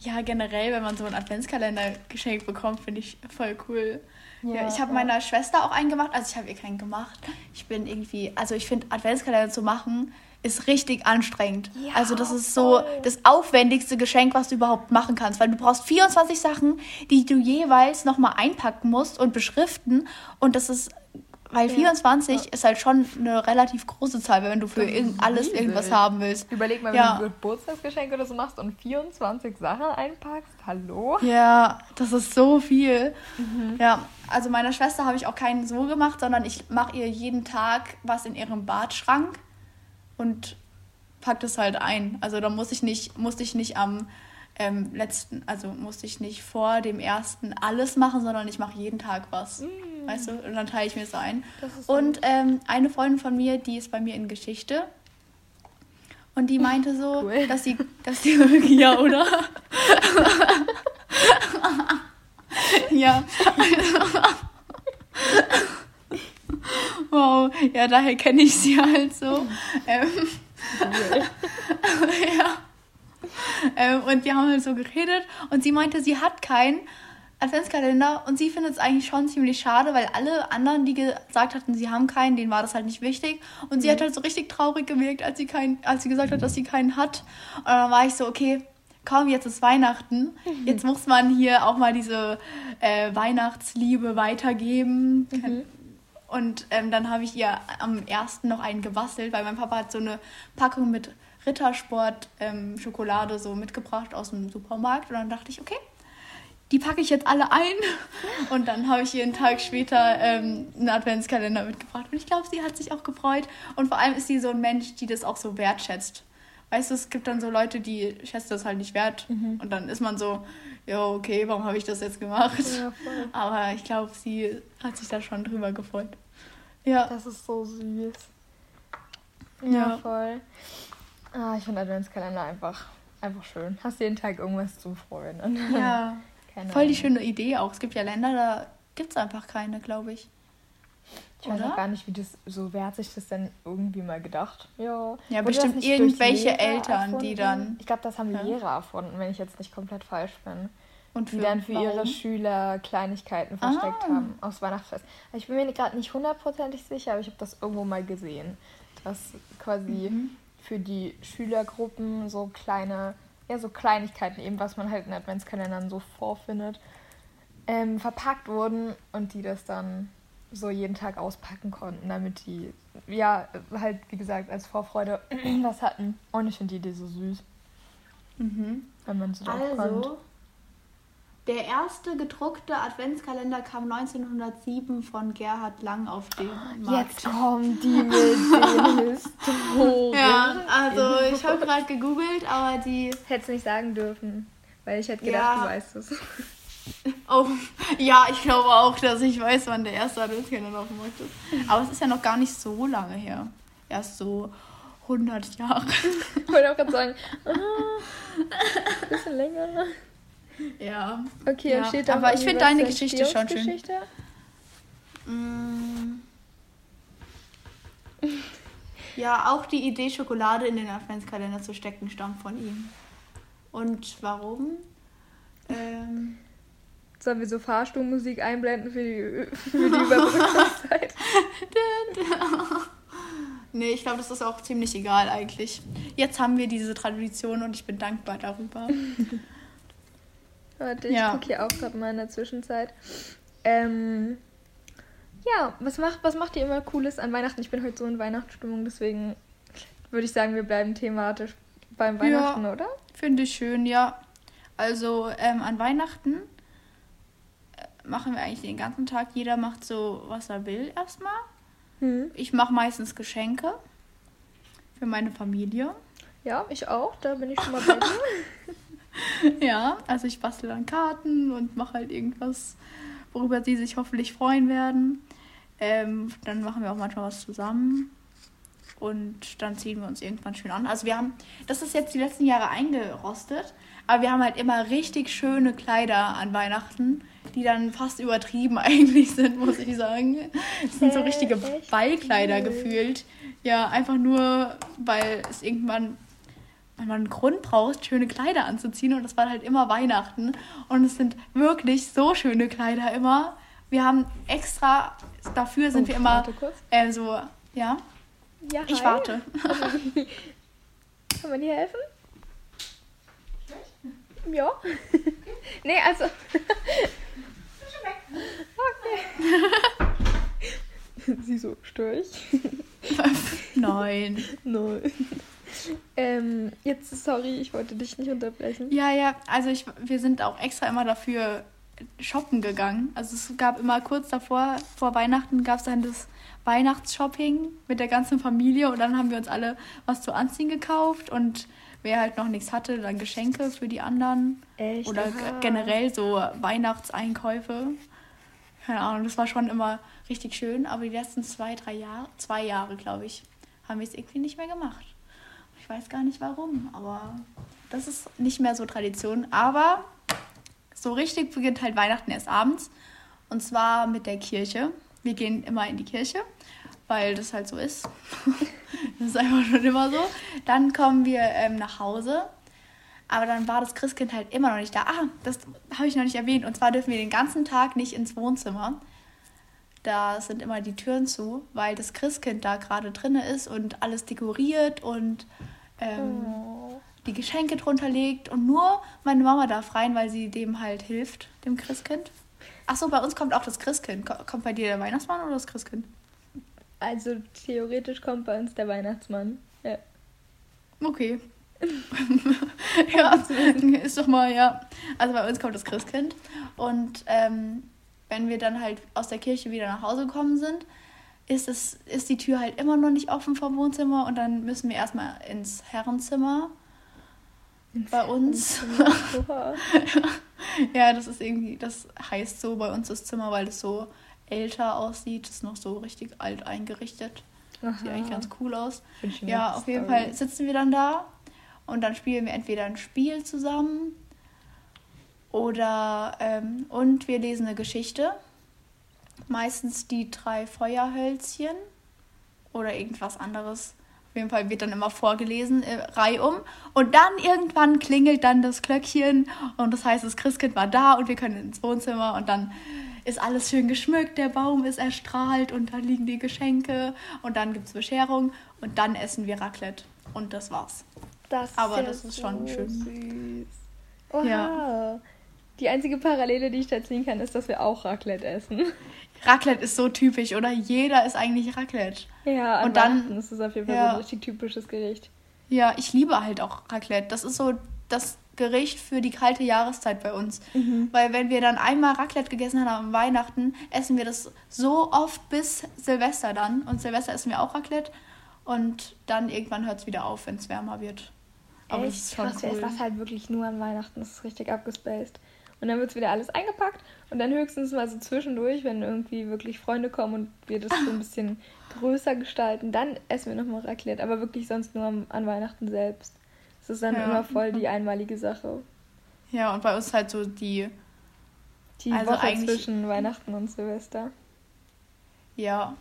[SPEAKER 2] Ja, generell, wenn man so einen Adventskalender geschenkt bekommt, finde ich voll cool. Ja,
[SPEAKER 1] Ja,
[SPEAKER 2] ich habe
[SPEAKER 1] ja.
[SPEAKER 2] meiner Schwester auch einen gemacht. Also ich habe ihr keinen gemacht. Ich bin irgendwie, also ich finde Adventskalender zu machen ist richtig anstrengend.
[SPEAKER 1] Ja,
[SPEAKER 2] also das ist so das aufwendigste Geschenk, was du überhaupt machen kannst, weil du brauchst 24 Sachen, die du jeweils nochmal einpacken musst und beschriften und das ist weil
[SPEAKER 1] Ja.
[SPEAKER 2] 24 ist halt schon eine relativ große Zahl, wenn du für irgend alles irgendwas haben willst.
[SPEAKER 1] Überleg mal, wenn
[SPEAKER 2] Ja.
[SPEAKER 1] du ein Geburtstagsgeschenk oder so machst und 24 Sachen einpackst. Hallo?
[SPEAKER 2] Ja, das ist so viel.
[SPEAKER 1] Mhm.
[SPEAKER 2] Ja, also meiner Schwester habe ich auch keinen so gemacht, sondern ich mache ihr jeden Tag was in ihrem Badschrank und pack das halt ein. Also da muss ich nicht, musste ich nicht am ähm, letzten, also musste ich nicht vor dem ersten alles machen, sondern ich mache jeden Tag was. Weißt du? Und dann teile ich mir es ein.
[SPEAKER 1] Mm.
[SPEAKER 2] Und ähm, eine Freundin von mir, die ist bei mir in Geschichte. Und die meinte so,
[SPEAKER 1] Cool.
[SPEAKER 2] dass sie, dass die, ja, oder? *laughs* ja. wow, ja, daher kenne ich sie halt so. Ähm,
[SPEAKER 1] cool. *laughs*
[SPEAKER 2] ja. *laughs* Ähm, und wir haben halt so geredet und sie meinte, sie hat keinen Adventskalender und sie findet es eigentlich schon ziemlich schade, weil alle anderen, die gesagt hatten, sie haben keinen, denen war das halt nicht wichtig. Und sie hat halt so richtig traurig gewirkt, als sie, keinen, als sie gesagt hat, dass sie keinen hat. Und dann war ich so, okay, komm, jetzt ist Weihnachten. Jetzt muss man hier auch mal diese äh, Weihnachtsliebe weitergeben. Und ähm, dann habe ich ihr am ersten noch einen gebastelt, weil mein Papa hat so eine Packung mit Rittersport ähm, Schokolade so mitgebracht aus dem Supermarkt. Und dann dachte ich, okay, die packe ich jetzt alle ein. *laughs* Und dann habe ich einen Tag später ähm, einen Adventskalender mitgebracht. Und ich glaube, sie hat sich auch gefreut. Und vor allem ist sie so ein Mensch, die das auch so wertschätzt. Weißt du, es gibt dann so Leute, die schätzen das halt nicht wert. Und dann ist man so, ja, okay, warum habe ich das jetzt gemacht?
[SPEAKER 1] Ja. *laughs*
[SPEAKER 2] Aber ich glaube, sie hat sich da schon drüber gefreut. Ja.
[SPEAKER 1] Das ist so süß. Ja,
[SPEAKER 2] Ja.
[SPEAKER 1] voll. Ah, ich finde Adventskalender einfach, einfach schön. Hast jeden Tag irgendwas zu freuen.
[SPEAKER 2] Ja. *laughs*
[SPEAKER 1] keine
[SPEAKER 2] Voll die schöne Idee auch. Es gibt ja Länder, da gibt es einfach keine, glaube ich.
[SPEAKER 1] Ich weiß
[SPEAKER 2] Oder?
[SPEAKER 1] auch gar nicht, wie das, so wer hat sich das denn irgendwie mal gedacht? Ja,
[SPEAKER 2] Ja, bestimmt irgendwelche Eltern, die
[SPEAKER 1] erfunden?
[SPEAKER 2] dann-
[SPEAKER 1] Ich glaube, das haben die
[SPEAKER 2] Ja.
[SPEAKER 1] Lehrer erfunden, wenn ich jetzt nicht komplett falsch bin.
[SPEAKER 2] Und
[SPEAKER 1] Die dann für ihre
[SPEAKER 2] warum?
[SPEAKER 1] Schüler Kleinigkeiten versteckt
[SPEAKER 2] Ah.
[SPEAKER 1] haben aus Weihnachtsfest. Ich bin mir gerade nicht hundertprozentig sicher, aber ich habe das irgendwo mal gesehen, dass quasi
[SPEAKER 2] Mhm.
[SPEAKER 1] Für die Schülergruppen so kleine, ja so Kleinigkeiten eben, was man halt in Adventskalendern so vorfindet, ähm, verpackt wurden und die das dann so jeden Tag auspacken konnten, damit die, ja, halt wie gesagt, als Vorfreude *clears throat* was hatten. Und ich finde die Idee so süß,
[SPEAKER 2] Mhm.
[SPEAKER 1] wenn man so drauf kommt.
[SPEAKER 2] Der erste gedruckte Adventskalender kam 1907 von Gerhard Lang auf den Markt.
[SPEAKER 1] Jetzt kommen die mit den Historien. *laughs*
[SPEAKER 2] Ja, also ich habe gerade gegoogelt, aber die.
[SPEAKER 1] Hätte es nicht sagen dürfen, weil ich hätte gedacht,
[SPEAKER 2] Ja.
[SPEAKER 1] du weißt es. *laughs*
[SPEAKER 2] Oh, ja, ich glaube auch, dass ich weiß, wann der erste Adventskalender auf dem Markt ist. Aber es ist ja noch gar nicht so lange her. Erst so 100 Jahre. *laughs*
[SPEAKER 1] Ich wollte auch gerade sagen, ah, bisschen länger.
[SPEAKER 2] Ja.
[SPEAKER 1] Okay,
[SPEAKER 2] Ja,
[SPEAKER 1] steht da
[SPEAKER 2] aber ich finde deine Geschichte schon schön.
[SPEAKER 1] Entstehungsgeschichte?
[SPEAKER 2] Mm. Ja, auch die Idee, Schokolade in den Adventskalender zu stecken, stammt von ihm. Und warum? Ähm,
[SPEAKER 1] Sollen wir so Fahrstuhlmusik einblenden für die, für die Überbrückungszeit? *laughs*
[SPEAKER 2] nee, ich glaube, das ist auch ziemlich egal eigentlich. Jetzt haben wir diese Tradition und ich bin dankbar darüber. *laughs*
[SPEAKER 1] Warte, ich
[SPEAKER 2] Ja.
[SPEAKER 1] gucke hier auch gerade mal in der Zwischenzeit. Ähm, ja, was macht, was macht ihr immer Cooles an Weihnachten? Ich bin heute so in Weihnachtsstimmung, deswegen würde ich sagen, wir bleiben thematisch beim
[SPEAKER 2] Ja.
[SPEAKER 1] Weihnachten, oder?
[SPEAKER 2] Finde ich schön, ja. Also ähm, an Weihnachten äh, machen wir eigentlich den ganzen Tag. Jeder macht so, was er will erstmal.
[SPEAKER 1] Hm.
[SPEAKER 2] Ich mache meistens Geschenke für meine Familie.
[SPEAKER 1] Ja, ich auch. Da bin ich schon mal bei dir. *laughs* *laughs*
[SPEAKER 2] Ja, also ich bastel dann Karten und mache halt irgendwas, worüber sie sich hoffentlich freuen werden. Ähm, dann machen wir auch manchmal was zusammen. Und dann ziehen wir uns irgendwann schön an. Also wir haben, das ist jetzt die letzten Jahre eingerostet, Aber wir haben halt immer richtig schöne Kleider an Weihnachten, die dann fast übertrieben *laughs* eigentlich sind, muss ich sagen. Das sind so richtige Ballkleider gefühlt. Ja, einfach nur, weil es irgendwann weil man einen Grund braucht, schöne Kleider anzuziehen. Und das war halt immer Weihnachten. Und es sind wirklich so schöne Kleider immer. Wir haben extra, dafür sind oh, wir immer äh, so, ja. Ja, ich warte. *laughs*
[SPEAKER 1] Kann man dir helfen? Ja. *laughs* nee, also. okay. *laughs* Sie so, störe ich?
[SPEAKER 2] Nein.
[SPEAKER 1] Nein. Ähm, jetzt, sorry, ich wollte dich nicht unterbrechen.
[SPEAKER 2] Ja, ja, also ich, wir sind auch extra immer dafür shoppen gegangen. Also es gab immer kurz davor, vor Weihnachten gab es dann das Weihnachtsshopping mit der ganzen Familie und dann haben wir uns alle was zu anziehen gekauft und wer halt noch nichts hatte, dann Geschenke für die anderen. Echt? Oder Aha. generell so Weihnachtseinkäufe. Keine Ahnung, das war schon immer richtig schön, aber die letzten zwei, drei Jahre, zwei Jahre, glaube ich, haben wir es irgendwie nicht mehr gemacht. Weiß gar nicht warum, aber das ist nicht mehr so Tradition. Aber so richtig beginnt halt Weihnachten erst abends. Und zwar mit der Kirche. Wir gehen immer in die Kirche, weil das halt so ist. *laughs* das ist einfach schon immer so. Dann kommen wir ähm, nach Hause. Aber dann war das Christkind halt immer noch nicht da. Ah, das habe ich noch nicht erwähnt. Und zwar dürfen wir den ganzen Tag nicht ins Wohnzimmer. Da sind immer die Türen zu, weil das Christkind da gerade drin ist und alles dekoriert und ähm, oh. die Geschenke drunter legt. Und nur meine Mama darf rein, weil sie dem halt hilft, dem Christkind. Achso, bei uns kommt auch das Christkind. Kommt bei dir der Weihnachtsmann oder das Christkind?
[SPEAKER 1] Also theoretisch kommt bei uns der Weihnachtsmann. Ja.
[SPEAKER 2] Okay. *laughs* ja, ist doch mal, ja. Also bei uns kommt das Christkind. Und ähm, wenn wir dann halt aus der Kirche wieder nach Hause gekommen sind, ist, es, ist die Tür halt immer noch nicht offen vom Wohnzimmer und dann müssen wir erstmal ins Herrenzimmer ins bei uns. *laughs* ja, das ist irgendwie, das heißt so bei uns das Zimmer, weil es so älter aussieht, ist noch so richtig alt eingerichtet. Aha. Sieht eigentlich ganz cool aus. Ja, auf jeden Fall sitzen wir dann da und dann spielen wir entweder ein Spiel zusammen oder ähm, und wir lesen eine Geschichte meistens die drei Feuerhölzchen oder irgendwas anderes. Auf jeden Fall wird dann immer vorgelesen, äh, reihum. Und dann irgendwann klingelt dann das Glöckchen und das heißt, das Christkind war da und wir können ins Wohnzimmer und dann ist alles schön geschmückt, der Baum ist erstrahlt und dann liegen die Geschenke und dann gibt es Bescherung und dann essen wir Raclette. Und das war's. Das Aber das ist
[SPEAKER 1] schon schön. Süß. Oha. Ja. Die einzige Parallele, die ich da ziehen kann, ist, dass wir auch Raclette essen.
[SPEAKER 2] Raclette ist so typisch, oder? Jeder ist eigentlich Raclette. Ja, und dann
[SPEAKER 1] ist es auf jeden Fall ja, so ein richtig typisches Gericht.
[SPEAKER 2] Ja, ich liebe halt auch Raclette. Das ist so das Gericht für die kalte Jahreszeit bei uns. Mhm. Weil wenn wir dann einmal Raclette gegessen haben am Weihnachten, essen wir das so oft bis Silvester dann. Und Silvester essen wir auch Raclette. Und dann irgendwann hört es wieder auf, wenn es wärmer wird.
[SPEAKER 1] Aber Echt? das ist schon Krass, cool. das halt wirklich nur an Weihnachten. Das ist richtig abgespaced. Und dann wird es wieder alles eingepackt und dann höchstens mal so zwischendurch, wenn irgendwie wirklich Freunde kommen und wir das so ein bisschen größer gestalten, dann essen wir nochmal Raclette. Aber wirklich sonst nur an Weihnachten selbst. Das ist dann ja. immer voll die einmalige Sache.
[SPEAKER 2] Ja, und bei uns halt so die.
[SPEAKER 1] Die also Woche zwischen Weihnachten und Silvester.
[SPEAKER 2] Ja.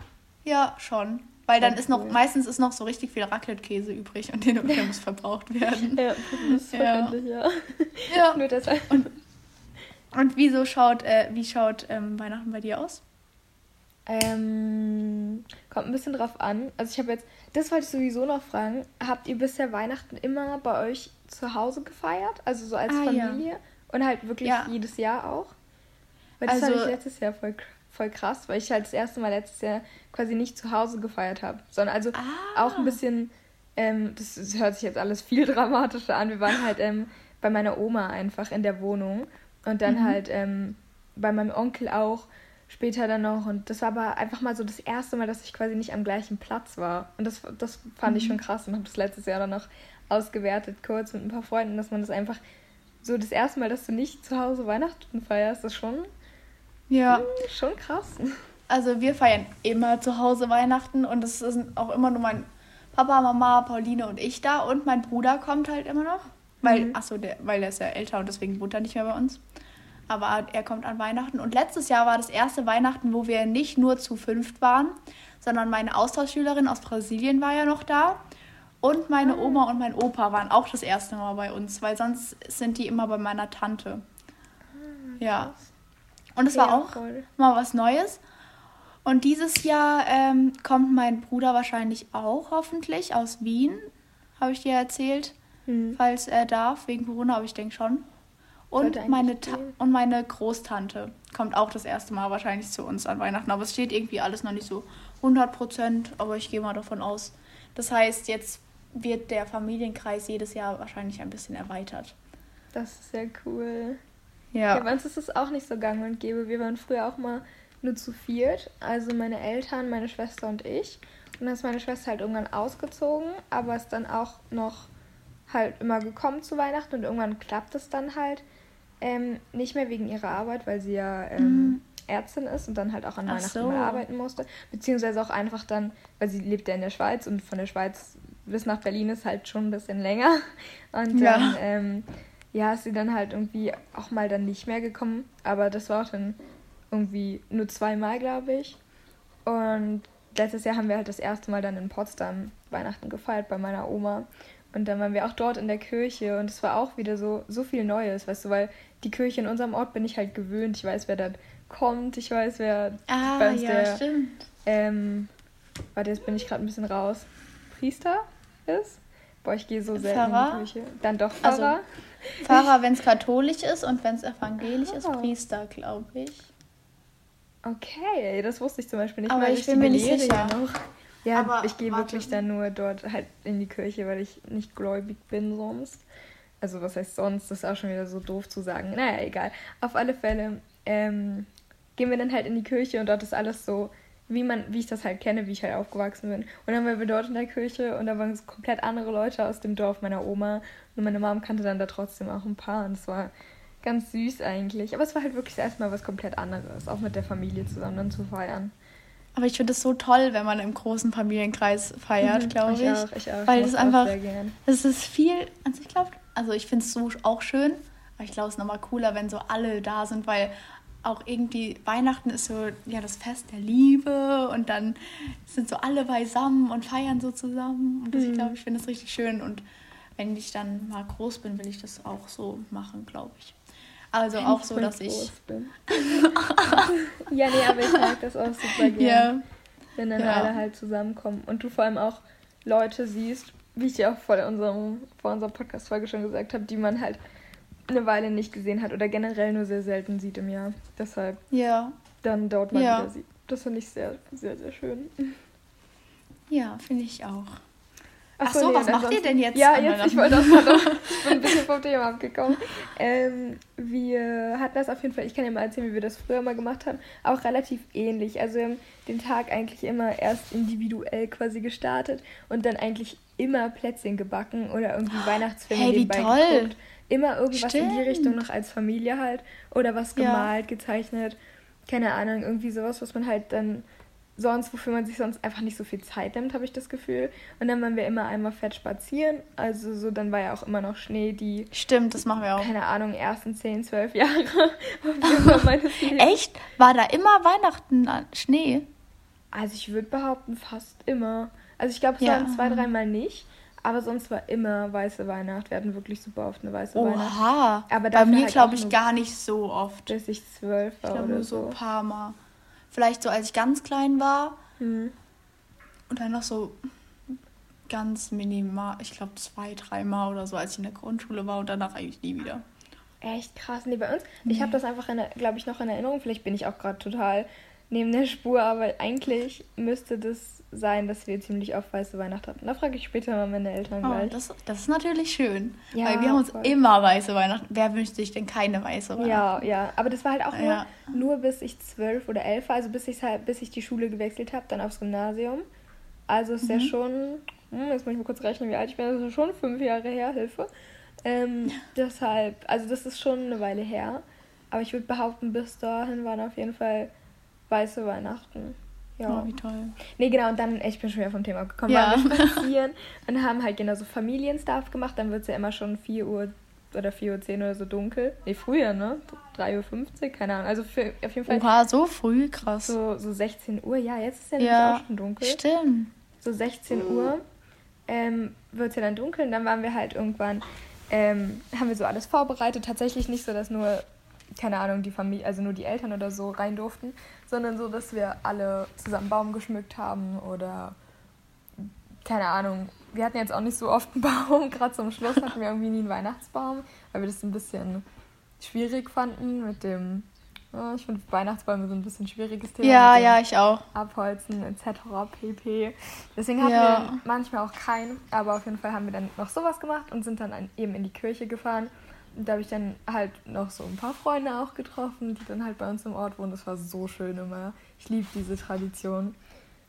[SPEAKER 2] Ja, schon. Weil dann ist noch, meistens ist noch so richtig viel Raclette-Käse übrig und der *laughs* muss verbraucht werden. Ja, das ist verständlich, ja. ja. ja. *laughs* Nur deshalb. Und und wieso schaut, äh, wie schaut ähm, Weihnachten bei dir aus?
[SPEAKER 1] Ähm, kommt ein bisschen drauf an. Also ich habe jetzt, das wollte ich sowieso noch fragen. Habt ihr bisher Weihnachten immer bei euch zu Hause gefeiert? Also so als ah, Familie? Ja. Und halt wirklich ja. jedes Jahr auch? Weil das also, fand ich letztes Jahr voll, voll krass, weil ich halt das erste Mal letztes Jahr quasi nicht zu Hause gefeiert habe. Sondern also ah. auch ein bisschen, ähm, das, das, hört sich jetzt alles viel dramatischer an. Wir waren halt ähm, bei meiner Oma einfach in der Wohnung. Und dann mhm. halt ähm, bei meinem Onkel auch später dann noch. Und das war aber einfach mal so das erste Mal, dass ich quasi nicht am gleichen Platz war. Und das, das fand mhm. ich schon krass und habe das letztes Jahr dann noch ausgewertet, kurz mit ein paar Freunden, dass man das einfach so das erste Mal, dass du nicht zu Hause Weihnachten feierst, das ist schon, ja. Mh, hm, schon krass.
[SPEAKER 2] Also wir feiern immer zu Hause Weihnachten und es sind auch immer nur mein Papa, Mama, Pauline und ich da und mein Bruder kommt halt immer noch. Weil, mhm. achso, der, weil er ist ja älter und deswegen wohnt er nicht mehr bei uns. Aber er kommt an Weihnachten. Und letztes Jahr war das erste Weihnachten, wo wir nicht nur zu fünft waren, sondern meine Austauschschülerin aus Brasilien war ja noch da. Und meine ah. Oma und mein Opa waren auch das erste Mal bei uns, weil sonst sind die immer bei meiner Tante. Ah, ja. Und es war auch mal was Neues. Und dieses Jahr ähm, kommt mein Bruder wahrscheinlich auch hoffentlich aus Wien, habe ich dir erzählt, hm. falls er darf, wegen Corona, aber ich denke schon. Und meine, und meine Großtante kommt auch das erste Mal wahrscheinlich zu uns an Weihnachten. Aber es steht irgendwie alles noch nicht so 100 Prozent, aber ich gehe mal davon aus. Das heißt, jetzt wird der Familienkreis jedes Jahr wahrscheinlich ein bisschen erweitert.
[SPEAKER 1] Das ist sehr cool. Ja. ja bei uns ist es auch nicht so gang und gäbe. Wir waren früher auch mal nur zu viert. Also meine Eltern, meine Schwester und ich. Und dann ist meine Schwester halt irgendwann ausgezogen, aber ist dann auch noch halt immer gekommen zu Weihnachten und irgendwann klappt es dann halt ähm, nicht mehr wegen ihrer Arbeit, weil sie ja ähm, mhm. Ärztin ist und dann halt auch an Ach Weihnachten so. arbeiten musste. Beziehungsweise auch einfach dann, weil sie lebt ja in der Schweiz und von der Schweiz bis nach Berlin ist halt schon ein bisschen länger. *laughs* Und ja. dann, ähm, ja, ist sie dann halt irgendwie auch mal dann nicht mehr gekommen. Aber das war auch dann irgendwie nur zweimal, glaube ich. Und letztes Jahr haben wir halt das erste Mal dann in Potsdam Weihnachten gefeiert bei meiner Oma. Und dann waren wir auch dort in der Kirche und es war auch wieder so, so viel Neues, weißt du, weil die Kirche in unserem Ort bin ich halt gewöhnt. Ich weiß, wer da kommt, ich weiß, wer ah, ja, der, stimmt. Ähm, warte, jetzt bin ich gerade ein bisschen raus. Priester ist? Boah, ich gehe so selten Pfarrer? in die Kirche. Dann doch
[SPEAKER 2] Pfarrer. Also, Pfarrer, wenn es katholisch ist und wenn es evangelisch oh. ist, Priester, glaube ich.
[SPEAKER 1] Okay, das wusste ich zum Beispiel nicht. Aber ich bin mir nicht sicher. Noch. Ja, aber ich gehe wirklich dann nur dort halt in die Kirche, weil ich nicht gläubig bin sonst. Also was heißt sonst? Das ist auch schon wieder so doof zu sagen. Naja, egal. Auf alle Fälle ähm, gehen wir dann halt in die Kirche und dort ist alles so, wie man, wie ich das halt kenne, wie ich halt aufgewachsen bin. Und dann waren wir dort in der Kirche und da waren es komplett andere Leute aus dem Dorf meiner Oma. Und meine Mom kannte dann da trotzdem auch ein paar und es war ganz süß eigentlich. Aber es war halt wirklich erstmal was komplett anderes, auch mit der Familie zusammen zu feiern.
[SPEAKER 2] Aber ich finde es so toll, wenn man im großen Familienkreis feiert, mhm, glaube ich. Ich auch, ich auch. Weil es einfach, es ist viel, also ich glaube, also ich finde es so auch schön, aber ich glaube, es ist nochmal cooler, wenn so alle da sind, weil auch irgendwie Weihnachten ist so ja das Fest der Liebe und dann sind so alle beisammen und feiern so zusammen und das, mhm. ich glaube, ich finde es richtig schön und wenn ich dann mal groß bin, will ich das auch so machen, glaube ich. Also auch so, dass ich. Bin. *laughs*
[SPEAKER 1] ja, nee, aber ich mag das auch super gerne. Yeah. Wenn dann ja. alle halt zusammenkommen und du vor allem auch Leute siehst, wie ich dir auch vor, unserem, vor unserer Podcast-Folge schon gesagt habe, die man halt eine Weile nicht gesehen hat oder generell nur sehr selten sieht im Jahr. Deshalb ja. dann dort mal ja. wieder sieht. Das finde ich sehr, sehr, sehr schön.
[SPEAKER 2] Ja, finde ich auch. Ach so, nee, was macht ihr denn jetzt?
[SPEAKER 1] Ja, jetzt, ich wollte das mal noch, *laughs* ich bin ein bisschen vom Thema abgekommen. Ähm, wir hatten das auf jeden Fall, ich kann ja mal erzählen, wie wir das früher mal gemacht haben, auch relativ ähnlich. Also wir haben den Tag eigentlich immer erst individuell quasi gestartet und dann eigentlich immer Plätzchen gebacken oder irgendwie Weihnachtsfilme hey, nebenbei toll. geguckt. Immer irgendwas Stimmt. in die Richtung noch als Familie halt oder was gemalt, ja. gezeichnet, keine Ahnung, irgendwie sowas, was man halt dann sonst, wofür man sich sonst einfach nicht so viel Zeit nimmt, habe ich das Gefühl. Und dann waren wir immer einmal fett spazieren. Also so, dann war ja auch immer noch Schnee, die.
[SPEAKER 2] Stimmt, das machen wir auch.
[SPEAKER 1] Keine Ahnung, ersten 10, 12 Jahre. *laughs* *laughs*
[SPEAKER 2] Echt? War da immer Weihnachten Schnee?
[SPEAKER 1] Also ich würde behaupten, fast immer. Also ich glaube, es ja. waren zwei, dreimal nicht. Aber sonst war immer weiße Weihnacht. Wir hatten wirklich super oft eine weiße Oha. Weihnacht. Oha.
[SPEAKER 2] Aber bei mir halt glaube ich gar nicht so oft.
[SPEAKER 1] Bis ich zwölf war ich oder nur so.
[SPEAKER 2] ein paar Mal. Vielleicht so, als ich ganz klein war. Mhm. Und dann noch so ganz minimal, ich glaube zwei, dreimal oder so, als ich in der Grundschule war und danach eigentlich nie wieder.
[SPEAKER 1] Echt krass. Nee, bei uns, nee. ich habe das einfach, glaube ich, noch in Erinnerung. Vielleicht bin ich auch gerade total neben der Spur, aber eigentlich müsste das sein, dass wir ziemlich oft weiße Weihnacht hatten. Da frage ich später mal meine Eltern
[SPEAKER 2] oh, gleich. Das, das ist natürlich schön. Ja, weil wir haben uns voll. immer weiße Weihnachten. Wer wünscht sich denn keine weiße Weihnachten?
[SPEAKER 1] Ja, ja. Aber das war halt auch ja. nur, nur bis ich zwölf oder elf war, also bis ich halt, bis ich die Schule gewechselt habe, dann aufs Gymnasium. Also ist mhm. ja schon, hm, jetzt muss ich mal kurz rechnen, wie alt ich bin, das ist schon fünf Jahre her, Hilfe. Ähm, deshalb, also das ist schon eine Weile her. Aber ich würde behaupten, bis dahin waren auf jeden Fall weiße Weihnachten. Ja.
[SPEAKER 2] Oh, wie toll.
[SPEAKER 1] Nee, genau, und dann, ich bin schon wieder vom Thema abgekommen,
[SPEAKER 2] Ja.
[SPEAKER 1] waren wir *laughs* spazieren und haben halt genau so Familienstuff gemacht. Dann wird es ja immer schon 4 Uhr oder 4.10 Uhr oder so dunkel. Nee, früher, ne? 3.50 Uhr, keine Ahnung. Also für, auf jeden Fall
[SPEAKER 2] Oha, so früh, krass.
[SPEAKER 1] so, so 16 Uhr. Ja, jetzt ist ja,
[SPEAKER 2] Ja.
[SPEAKER 1] auch schon dunkel.
[SPEAKER 2] Stimmt.
[SPEAKER 1] So 16 Uhr ähm, wird es ja dann dunkel und dann waren wir halt irgendwann, ähm, haben wir so alles vorbereitet. Tatsächlich nicht so, dass nur, keine Ahnung, die Familie, also nur die Eltern oder so rein durften, sondern so, dass wir alle zusammen Baum geschmückt haben oder keine Ahnung. Wir hatten jetzt auch nicht so oft einen *laughs* Baum. Gerade zum Schluss hatten wir irgendwie nie einen Weihnachtsbaum, weil wir das ein bisschen schwierig fanden mit dem. Ja, ich finde Weihnachtsbäume so ein bisschen schwieriges Thema.
[SPEAKER 2] Ja, ja, ich auch.
[SPEAKER 1] Abholzen etc. pp. Deswegen hatten
[SPEAKER 2] Ja.
[SPEAKER 1] wir manchmal auch keinen, aber auf jeden Fall haben wir dann noch sowas gemacht und sind dann eben in die Kirche gefahren. Und da habe ich dann halt noch so ein paar Freunde auch getroffen, die dann halt bei uns im Ort wohnen. Das war so schön immer. Ich liebe diese Tradition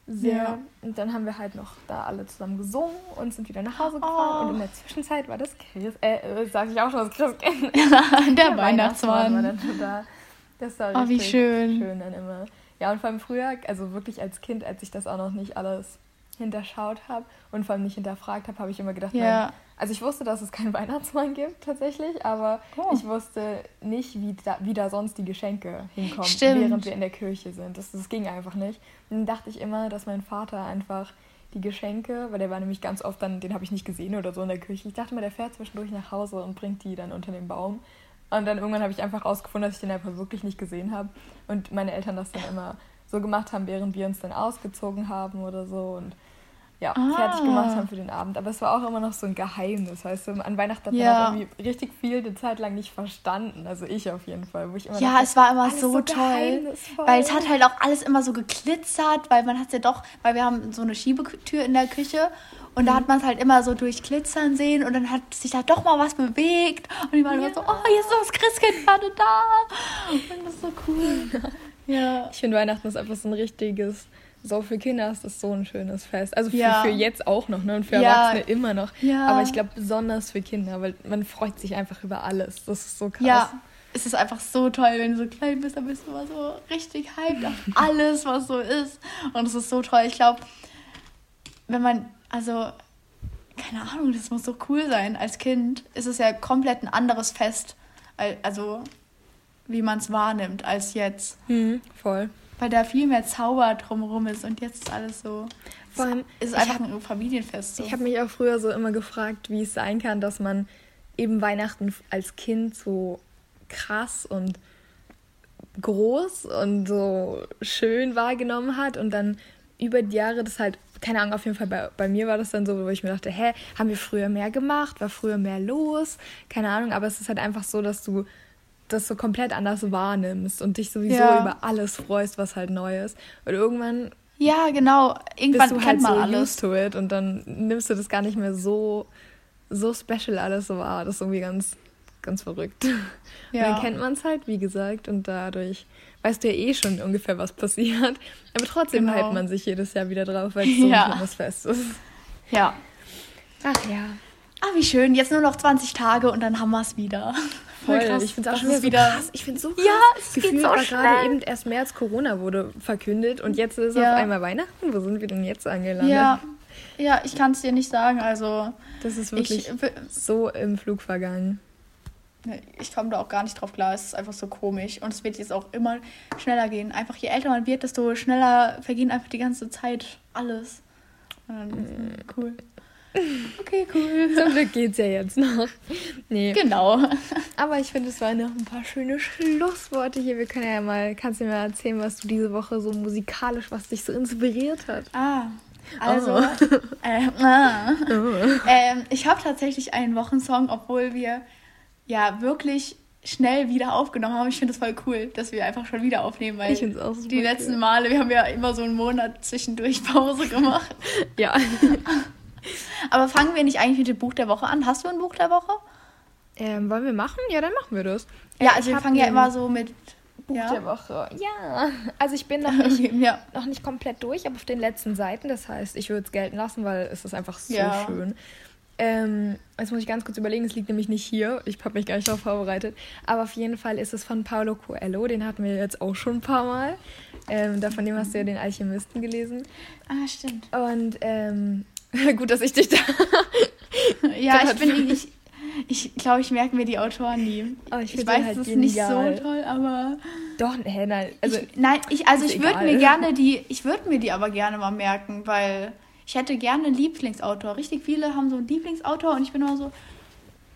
[SPEAKER 1] sehr.
[SPEAKER 2] Ja.
[SPEAKER 1] Und dann haben wir halt noch da alle zusammen gesungen und sind wieder nach Hause gefahren.
[SPEAKER 2] Oh.
[SPEAKER 1] Und in der Zwischenzeit war das Christ, äh, äh sag ich auch schon das Christkind. *laughs*
[SPEAKER 2] Der,
[SPEAKER 1] war
[SPEAKER 2] Weihnachtsmann.
[SPEAKER 1] dann schon da. Das war
[SPEAKER 2] Oh, wie
[SPEAKER 1] richtig
[SPEAKER 2] schön.
[SPEAKER 1] schön dann immer. Ja, und vor allem früher, also wirklich als Kind, als ich das auch noch nicht alles hinterschaut habe und vor allem nicht hinterfragt habe, habe ich immer gedacht,
[SPEAKER 2] Ja.
[SPEAKER 1] nein. Also ich wusste, dass es keinen *laughs* Weihnachtsmann gibt tatsächlich, aber
[SPEAKER 2] Oh.
[SPEAKER 1] ich wusste nicht, wie da, wie da sonst die Geschenke hinkommen,
[SPEAKER 2] Stimmt.
[SPEAKER 1] während wir in der Kirche sind. Das, das ging einfach nicht. Und dann dachte ich immer, dass mein Vater einfach die Geschenke, weil der war nämlich ganz oft dann, den habe ich nicht gesehen oder so in der Küche. Ich dachte mal, der fährt zwischendurch nach Hause und bringt die dann unter den Baum. Und dann irgendwann habe ich einfach rausgefunden, dass ich den einfach wirklich nicht gesehen habe. Und meine Eltern das dann immer so gemacht haben, während wir uns dann ausgezogen haben oder so. Und ja,
[SPEAKER 2] Ah.
[SPEAKER 1] fertig gemacht haben für den Abend. Aber es war auch immer noch so ein Geheimnis, weißt du. An Weihnachten hat man
[SPEAKER 2] Ja.
[SPEAKER 1] auch irgendwie richtig viel eine Zeit lang nicht verstanden. Also ich auf jeden Fall. Wo ich immer
[SPEAKER 2] Ja,
[SPEAKER 1] dachte,
[SPEAKER 2] es war immer
[SPEAKER 1] alles
[SPEAKER 2] so, toll. Weil es hat halt auch alles immer so geglitzert, weil man hat ja doch, weil wir haben so eine Schiebetür in der Küche und
[SPEAKER 1] Mhm.
[SPEAKER 2] da hat man es halt immer so durchglitzern sehen und dann hat sich da doch mal was bewegt und die waren immer so, oh, jetzt ist das Christkind gerade da. Und das ist so cool. Ja.
[SPEAKER 1] Ich finde Weihnachten ist einfach so ein richtiges, so für Kinder ist das so ein schönes Fest. Also für,
[SPEAKER 2] Ja.
[SPEAKER 1] für jetzt auch noch, ne? Und für
[SPEAKER 2] Ja.
[SPEAKER 1] Erwachsene immer noch.
[SPEAKER 2] Ja.
[SPEAKER 1] Aber ich glaube besonders für Kinder, weil man freut sich einfach über alles. Das ist so krass.
[SPEAKER 2] Ja, es ist einfach so toll, wenn du so klein bist, dann bist du immer so richtig hyped auf *laughs* alles, was so ist. Und es ist so toll. Ich glaube, wenn man, also, keine Ahnung, das muss so cool sein. Als Kind ist es ja komplett ein anderes Fest, al- also wie man es wahrnimmt, als jetzt.
[SPEAKER 1] Mhm, voll.
[SPEAKER 2] Weil da viel mehr Zauber drumherum ist und jetzt ist alles so.
[SPEAKER 1] Vor allem,
[SPEAKER 2] es ist
[SPEAKER 1] ich
[SPEAKER 2] einfach ein Familienfest. So.
[SPEAKER 1] Ich habe mich auch früher so immer gefragt, wie es sein kann, dass man eben Weihnachten als Kind so krass und groß und so schön wahrgenommen hat und dann über die Jahre das halt, keine Ahnung, auf jeden Fall bei, bei mir war das dann so, wo ich mir dachte, hä, haben wir früher mehr gemacht, war früher mehr los, keine Ahnung, aber es ist halt einfach so, dass du das so komplett anders wahrnimmst und dich sowieso
[SPEAKER 2] Ja.
[SPEAKER 1] über alles freust, was halt neu ist. Und irgendwann
[SPEAKER 2] ja, genau. Irgendwann
[SPEAKER 1] bist du
[SPEAKER 2] kennt
[SPEAKER 1] halt
[SPEAKER 2] man
[SPEAKER 1] so
[SPEAKER 2] alles.
[SPEAKER 1] used to it und dann nimmst du das gar nicht mehr so, so special alles so wahr. Das ist irgendwie ganz, ganz verrückt. Und
[SPEAKER 2] Ja.
[SPEAKER 1] dann kennt man es halt, wie gesagt, und dadurch weißt du ja eh schon ungefähr, was passiert. Aber trotzdem
[SPEAKER 2] Genau.
[SPEAKER 1] hypt man sich jedes Jahr wieder drauf, weil es so
[SPEAKER 2] Ja.
[SPEAKER 1] ein schönes Fest ist.
[SPEAKER 2] Ja.
[SPEAKER 1] Ach ja.
[SPEAKER 2] Ah, wie schön. Jetzt nur noch 20 Tage und dann haben wir es wieder. *laughs*
[SPEAKER 1] Voll,
[SPEAKER 2] krass,
[SPEAKER 1] ich finde es auch schon wieder
[SPEAKER 2] es
[SPEAKER 1] so
[SPEAKER 2] wieder-
[SPEAKER 1] krass. Ich finde es so krass.
[SPEAKER 2] Ja, es geht
[SPEAKER 1] Gefühlt
[SPEAKER 2] so
[SPEAKER 1] war gerade eben erst März Corona wurde verkündet und jetzt ist
[SPEAKER 2] Ja.
[SPEAKER 1] auf einmal Weihnachten. Wo sind wir denn jetzt angelandet?
[SPEAKER 2] Ja, ja ich kann es dir nicht sagen. Also,
[SPEAKER 1] Das ist wirklich
[SPEAKER 2] ich,
[SPEAKER 1] so im Flug vergangen.
[SPEAKER 2] ich komme da auch gar nicht drauf klar. Es ist einfach so komisch. Und es wird jetzt auch immer schneller gehen. Einfach je älter man wird, desto schneller vergehen einfach die ganze Zeit alles. Und dann,
[SPEAKER 1] Mm.
[SPEAKER 2] Cool. Okay, cool.
[SPEAKER 1] Zum Glück geht's ja jetzt noch. Nee.
[SPEAKER 2] Genau.
[SPEAKER 1] Aber ich finde, es waren noch ein paar schöne Schlussworte hier. Wir können ja mal, kannst du mir mal erzählen, was du diese Woche so musikalisch, was dich so inspiriert hat?
[SPEAKER 2] Ah, also,
[SPEAKER 1] Oh. *laughs*
[SPEAKER 2] äh, ah. ähm, ich habe tatsächlich einen Wochensong, obwohl wir ja wirklich schnell wieder aufgenommen haben. Ich finde das voll cool, dass wir einfach schon wieder aufnehmen, weil
[SPEAKER 1] Ich find's auch super
[SPEAKER 2] die letzten
[SPEAKER 1] cool.
[SPEAKER 2] Male, wir haben ja immer so einen Monat zwischendurch Pause gemacht. *laughs*
[SPEAKER 1] Ja. *laughs*
[SPEAKER 2] Aber fangen wir nicht eigentlich mit dem Buch der Woche an? Hast du ein Buch der Woche?
[SPEAKER 1] Ähm, wollen wir machen? Ja, dann machen wir das.
[SPEAKER 2] Ja, also
[SPEAKER 1] ich
[SPEAKER 2] wir fangen ja immer so mit
[SPEAKER 1] Buch
[SPEAKER 2] ja.
[SPEAKER 1] der Woche. Ja. Also ich bin noch *laughs* nicht,
[SPEAKER 2] ja.
[SPEAKER 1] noch nicht komplett durch, aber auf den letzten Seiten. Das heißt, ich würde es gelten lassen, weil es ist einfach so
[SPEAKER 2] Ja.
[SPEAKER 1] schön. Ähm, jetzt muss ich ganz kurz überlegen, es liegt nämlich nicht hier. Ich habe mich gar nicht darauf vorbereitet. Aber auf jeden Fall ist es von Paulo Coelho. Den hatten wir jetzt auch schon ein paar Mal. Ähm, da von dem hast du ja den Alchemisten gelesen.
[SPEAKER 2] Ah, stimmt.
[SPEAKER 1] Und ähm, *laughs* gut, dass ich dich da. *laughs*
[SPEAKER 2] ja, ich bin ich, ich glaube, ich merke mir die Autoren nie. Oh, ich, ich weiß, halt es ist nicht so toll, aber.
[SPEAKER 1] Doch, hä, nein. Also,
[SPEAKER 2] ich, nein, ich, also ich würde mir gerne *laughs* die, ich würde mir die aber gerne mal merken, weil ich hätte gerne einen Lieblingsautor. Richtig viele haben so einen Lieblingsautor und ich bin immer so,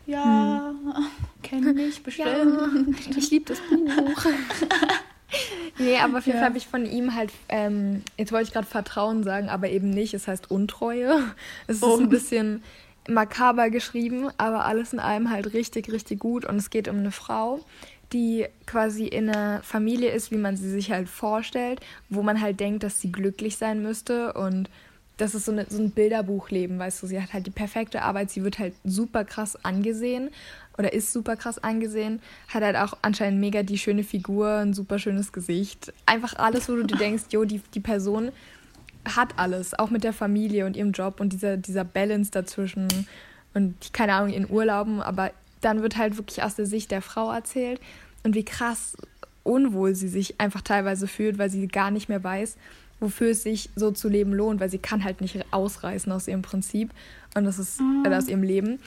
[SPEAKER 2] ja, hm. kenne ich bestimmt. Ja,
[SPEAKER 1] ich liebe das Buch. Nee, aber auf jeden. Fall habe ich von ihm halt, ähm, jetzt wollte ich gerade Vertrauen sagen, aber eben nicht. Es heißt Untreue. Es ist ein bisschen makaber geschrieben, aber alles in allem halt richtig, richtig gut. Und es geht um eine Frau, die quasi in einer Familie ist, wie man sie sich halt vorstellt, wo man halt denkt, dass sie glücklich sein müsste und das ist so, eine, so ein Bilderbuchleben, weißt du. Sie hat halt die perfekte Arbeit, sie wird halt super krass angesehen oder ist super krass angesehen, hat halt auch anscheinend mega die schöne Figur, ein super schönes Gesicht. Einfach alles, wo du dir denkst, jo, die, die Person hat alles, auch mit der Familie und ihrem Job und dieser, dieser Balance dazwischen und keine Ahnung, in Urlauben, aber dann wird halt wirklich aus der Sicht der Frau erzählt und wie krass unwohl sie sich einfach teilweise fühlt, weil sie gar nicht mehr weiß, wofür es sich so zu leben lohnt, weil sie kann halt nicht ausreißen aus ihrem Prinzip und das ist mhm. äh, aus ihrem Leben.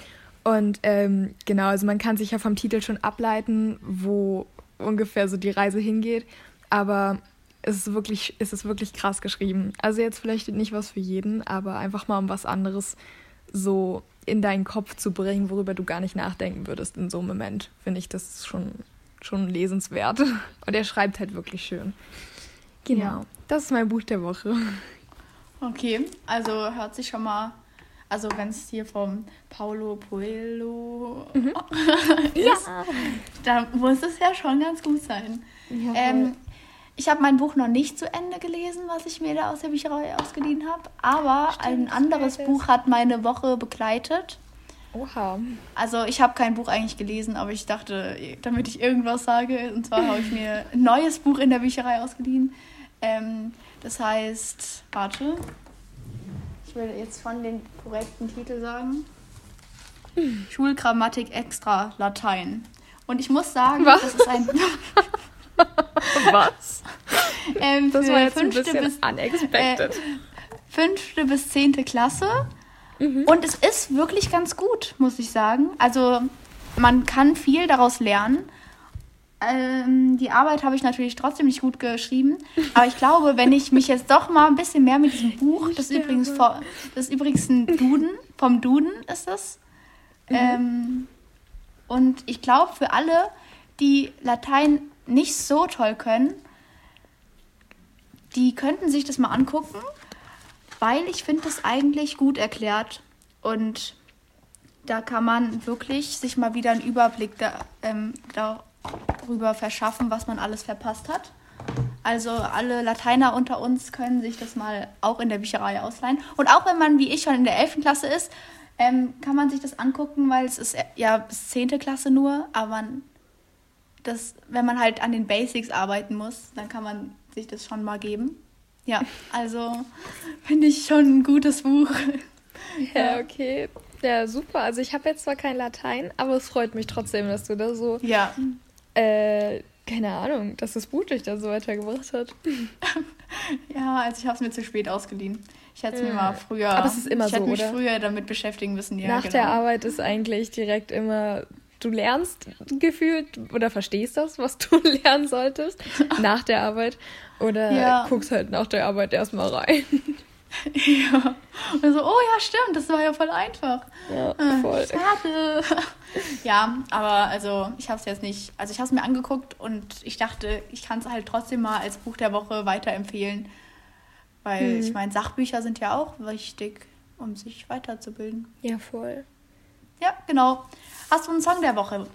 [SPEAKER 1] Und ähm, genau, also man kann sich ja vom Titel schon ableiten, wo ungefähr so die Reise hingeht, aber es ist wirklich, es ist wirklich krass geschrieben. Also jetzt vielleicht nicht was für jeden, aber einfach mal um was anderes so in deinen Kopf zu bringen, worüber du gar nicht nachdenken würdest in so einem Moment, finde ich das schon, schon lesenswert. *laughs* Und er schreibt halt wirklich schön. Genau. Ja. Das ist mein Buch der Woche.
[SPEAKER 2] Okay, also hört sich schon mal, also wenn es hier vom Paulo Puello mhm. *laughs* ist, ja. dann muss es ja schon ganz gut sein. Ja, ähm, ich habe mein Buch noch nicht zu Ende gelesen, was ich mir da aus der Bücherei ausgeliehen habe, aber Stimmt, ein anderes Buch hat meine Woche begleitet. Oha. Also ich habe kein Buch eigentlich gelesen, aber ich dachte, damit ich irgendwas sage, und zwar habe ich mir ein neues Buch in der Bücherei ausgeliehen. Ähm, das heißt, warte, ich will jetzt von den korrekten Titel sagen. Schulgrammatik extra Latein. Und ich muss sagen, Was? das ist ein. *laughs* Was? Ähm, das war jetzt fünfte ein bisschen bis, unexpected. Äh, fünfte bis zehnte Klasse. Mhm. Und es ist wirklich ganz gut, muss ich sagen. Also man kann viel daraus lernen. Ähm, die Arbeit habe ich natürlich trotzdem nicht gut geschrieben. Aber ich glaube, wenn ich mich jetzt doch mal ein bisschen mehr mit diesem Buch, das ist übrigens, vor, das ist übrigens ein Duden, vom Duden ist das. Mhm. Ähm, und ich glaube, für alle, die Latein nicht so toll können, die könnten sich das mal angucken, weil ich finde das eigentlich gut erklärt. Und da kann man wirklich sich mal wieder einen Überblick da, ähm, da darüber verschaffen, was man alles verpasst hat. Also alle Lateiner unter uns können sich das mal auch in der Bücherei ausleihen. Und auch wenn man wie ich schon in der 11. Klasse ist, ähm, kann man sich das angucken, weil es ist ja bis 10. Klasse nur, aber das, wenn man halt an den Basics arbeiten muss, dann kann man sich das schon mal geben. Ja, also *laughs* finde ich schon ein gutes Buch. *laughs*
[SPEAKER 1] Ja, okay. Ja, super. Also ich habe jetzt zwar kein Latein, aber es freut mich trotzdem, dass du da so ja äh, keine Ahnung, dass das Buch dich da so weitergebracht hat. *laughs*
[SPEAKER 2] ja, also ich habe es mir zu spät ausgeliehen. Ich hätte es mir mal früher. Aber es ist immer ich so, mich oder? früher damit beschäftigen müssen.
[SPEAKER 1] Ja, Nach genau. der Arbeit ist eigentlich direkt immer. Du lernst gefühlt oder verstehst das, was du *laughs* lernen solltest nach der Arbeit oder ja. guckst halt nach der Arbeit erstmal rein.
[SPEAKER 2] Ja. Und so, oh ja, stimmt, das war ja voll einfach. Ja, ah, voll. Schade. *laughs* ja, aber also ich habe es jetzt nicht, also ich habe es mir angeguckt und ich dachte, ich kann es halt trotzdem mal als Buch der Woche weiterempfehlen. Weil hm. ich meine, Sachbücher sind ja auch wichtig, um sich weiterzubilden.
[SPEAKER 1] Ja, voll.
[SPEAKER 2] Ja, genau. Hast du einen Song der Woche?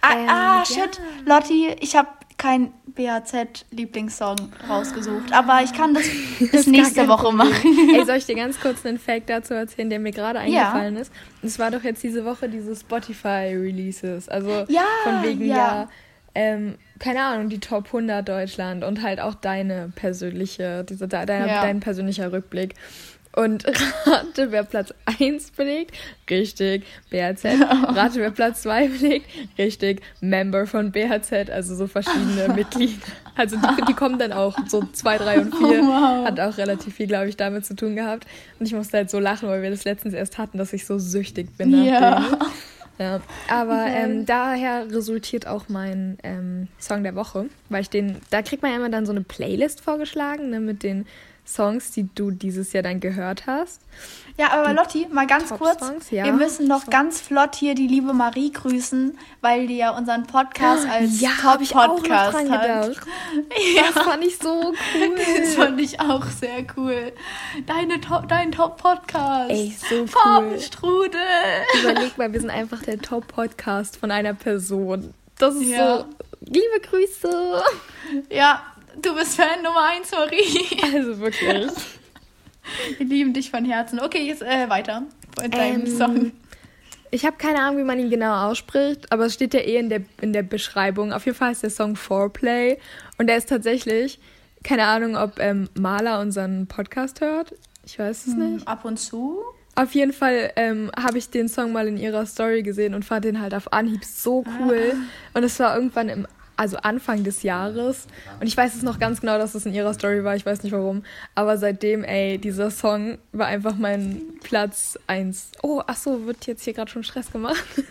[SPEAKER 2] Ah, ähm, ah shit, ja. Lotti, ich habe kein BAZ-Lieblingssong rausgesucht, aber ich kann das *laughs* bis nächste Woche machen.
[SPEAKER 1] Ey, soll ich dir ganz kurz einen Fact dazu erzählen, der mir gerade eingefallen ja. ist? Es war doch jetzt diese Woche diese Spotify-Releases. Also ja, von wegen ja, ja ähm, keine Ahnung, die Top 100 Deutschland und halt auch deine persönliche, diese, dein, dein persönlicher Rückblick. Und *laughs* rate, wer Platz 1 belegt? Richtig, BHZ. Rate, wer Platz 2 belegt? Richtig, Member von BHZ, also so verschiedene *laughs* Mitglieder. Also die, die, kommen dann auch so 2, 3 und 4. Oh, wow. Hat auch relativ viel, glaube ich, damit zu tun gehabt. Und ich musste halt so lachen, weil wir das letztens erst hatten, dass ich so süchtig bin nach ja. denen. Ja, aber ähm, daher resultiert auch mein ähm, Song der Woche, weil ich den, da kriegt man ja immer dann so eine Playlist vorgeschlagen, ne, mit den Songs, die du dieses Jahr dann gehört hast.
[SPEAKER 2] Ja, aber die Lotti, mal ganz kurz. Ja. Wir müssen noch ganz flott hier die liebe Marie grüßen, weil die ja unseren Podcast als ja, Top-Podcast hat. Gedacht. *laughs*
[SPEAKER 1] Ja. Das fand ich so cool. *laughs*
[SPEAKER 2] Das fand ich auch sehr cool. Deine Top, dein Top-Podcast.
[SPEAKER 1] Ey, so cool.
[SPEAKER 2] Farbenstrudel.
[SPEAKER 1] Überleg mal, wir sind einfach der Top-Podcast von einer Person. Das ist ja. so. Liebe Grüße.
[SPEAKER 2] Ja, Du bist Fan Nummer 1, Marie.
[SPEAKER 1] Also wirklich.
[SPEAKER 2] Wir lieben dich von Herzen. Okay, jetzt äh, weiter mit deinem ähm, Song.
[SPEAKER 1] Ich habe keine Ahnung, wie man ihn genau ausspricht, aber es steht ja eh in der, in der Beschreibung. Auf jeden Fall ist der Song Foreplay und der ist tatsächlich, keine Ahnung, ob ähm, Maler unseren Podcast hört. Ich weiß es hm, nicht.
[SPEAKER 2] Ab und zu.
[SPEAKER 1] Auf jeden Fall ähm, habe ich den Song mal in ihrer Story gesehen und fand den halt auf Anhieb so cool. Ah. Und es war irgendwann im also Anfang des Jahres. Und ich weiß es noch ganz genau, dass es in ihrer Story war. Ich weiß nicht warum. Aber seitdem, ey, dieser Song war einfach mein Platz 1. Oh, ach so, wird jetzt hier gerade schon Stress gemacht? *laughs*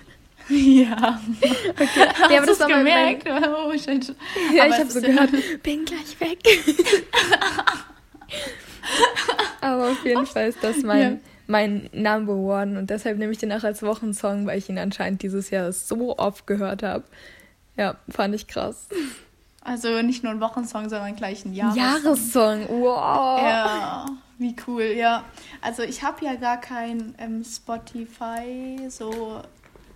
[SPEAKER 2] Ja.
[SPEAKER 1] Okay. *laughs* Ja, aber das war gemerkt? Mein... Oh, shit. Ja, aber ich habe so gehört, bin gleich weg. *laughs* aber auf jeden Fall ist das mein, ja. mein Number One. Und deshalb nehme ich den auch als Wochensong, weil ich ihn anscheinend dieses Jahr so oft gehört habe. Ja, fand ich krass.
[SPEAKER 2] Also nicht nur ein Wochensong, sondern gleich ein Jahressong.
[SPEAKER 1] Jahressong, wow.
[SPEAKER 2] Ja, wie cool, ja. Also ich habe ja gar kein ähm, Spotify so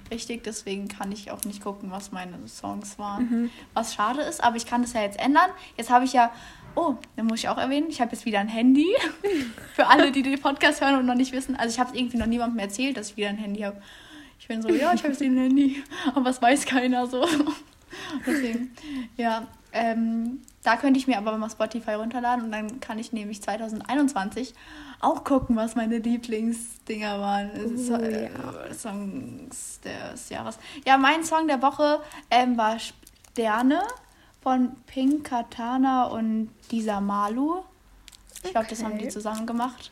[SPEAKER 2] richtig, deswegen kann ich auch nicht gucken, was meine Songs waren. Mhm. Was schade ist, aber ich kann das ja jetzt ändern. Jetzt habe ich ja, oh, dann muss ich auch erwähnen, ich habe jetzt wieder ein Handy. *laughs* Für alle, die den Podcast hören und noch nicht wissen. Also ich habe es irgendwie noch niemandem erzählt, dass ich wieder ein Handy habe. Ich bin so, ja, ich habe jetzt ein Handy, aber es weiß keiner so. *laughs* Deswegen, ja, ähm, da könnte ich mir aber mal Spotify runterladen und dann kann ich nämlich 2021 auch gucken, was meine Lieblingsdinger waren. Uh, äh, ja. Songs des Jahres. Ja, mein Song der Woche ähm, war Sterne von Pink Katana und dieser Malu. Ich glaube, okay. das haben die zusammen gemacht.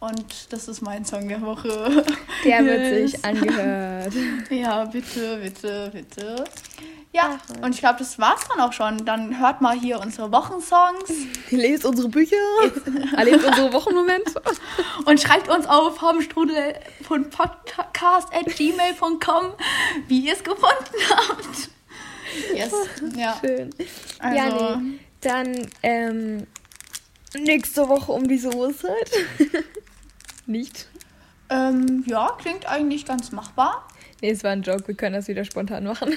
[SPEAKER 2] Und das ist mein Song der Woche.
[SPEAKER 1] Der wird *laughs* sich angehört. *laughs*
[SPEAKER 2] Ja, bitte, bitte, bitte. Ja, Ach, und ich glaube, das war's dann auch schon. Dann hört mal hier unsere Wochensongs. *laughs*
[SPEAKER 1] Lest unsere Bücher. Erlebt *laughs* unsere Wochenmomente. *laughs*
[SPEAKER 2] Und schreibt uns auf habenstrudel.podcast.gmail.com, wie ihr es gefunden habt.
[SPEAKER 1] Yes. Ja. Schön. Also, ja, nee. Dann ähm, nächste Woche um diese Uhrzeit. Nicht?
[SPEAKER 2] Ähm, ja, klingt eigentlich ganz machbar.
[SPEAKER 1] Nee, es war ein Joke. Wir können das wieder spontan machen.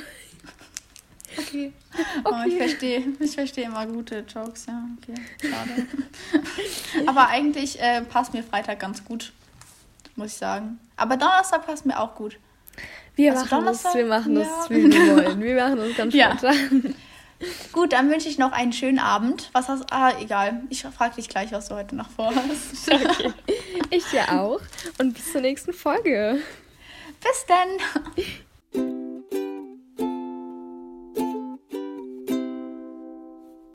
[SPEAKER 2] Okay. okay. *laughs* Oh, ich verstehe ich versteh immer gute Jokes, ja. Okay, schade. *laughs* Aber eigentlich äh, passt mir Freitag ganz gut, muss ich sagen. Aber Donnerstag passt mir auch gut.
[SPEAKER 1] Wir also machen Donnerstag, das, wir machen das, ja. wie wir *laughs* wollen. Wir machen das ganz spontan. Ja.
[SPEAKER 2] Gut, dann wünsche ich noch einen schönen Abend. Was hast Ah, egal. Ich frage dich gleich, was du heute noch vorhast.
[SPEAKER 1] okay. Ich ja auch. Und bis zur nächsten Folge.
[SPEAKER 2] Bis dann.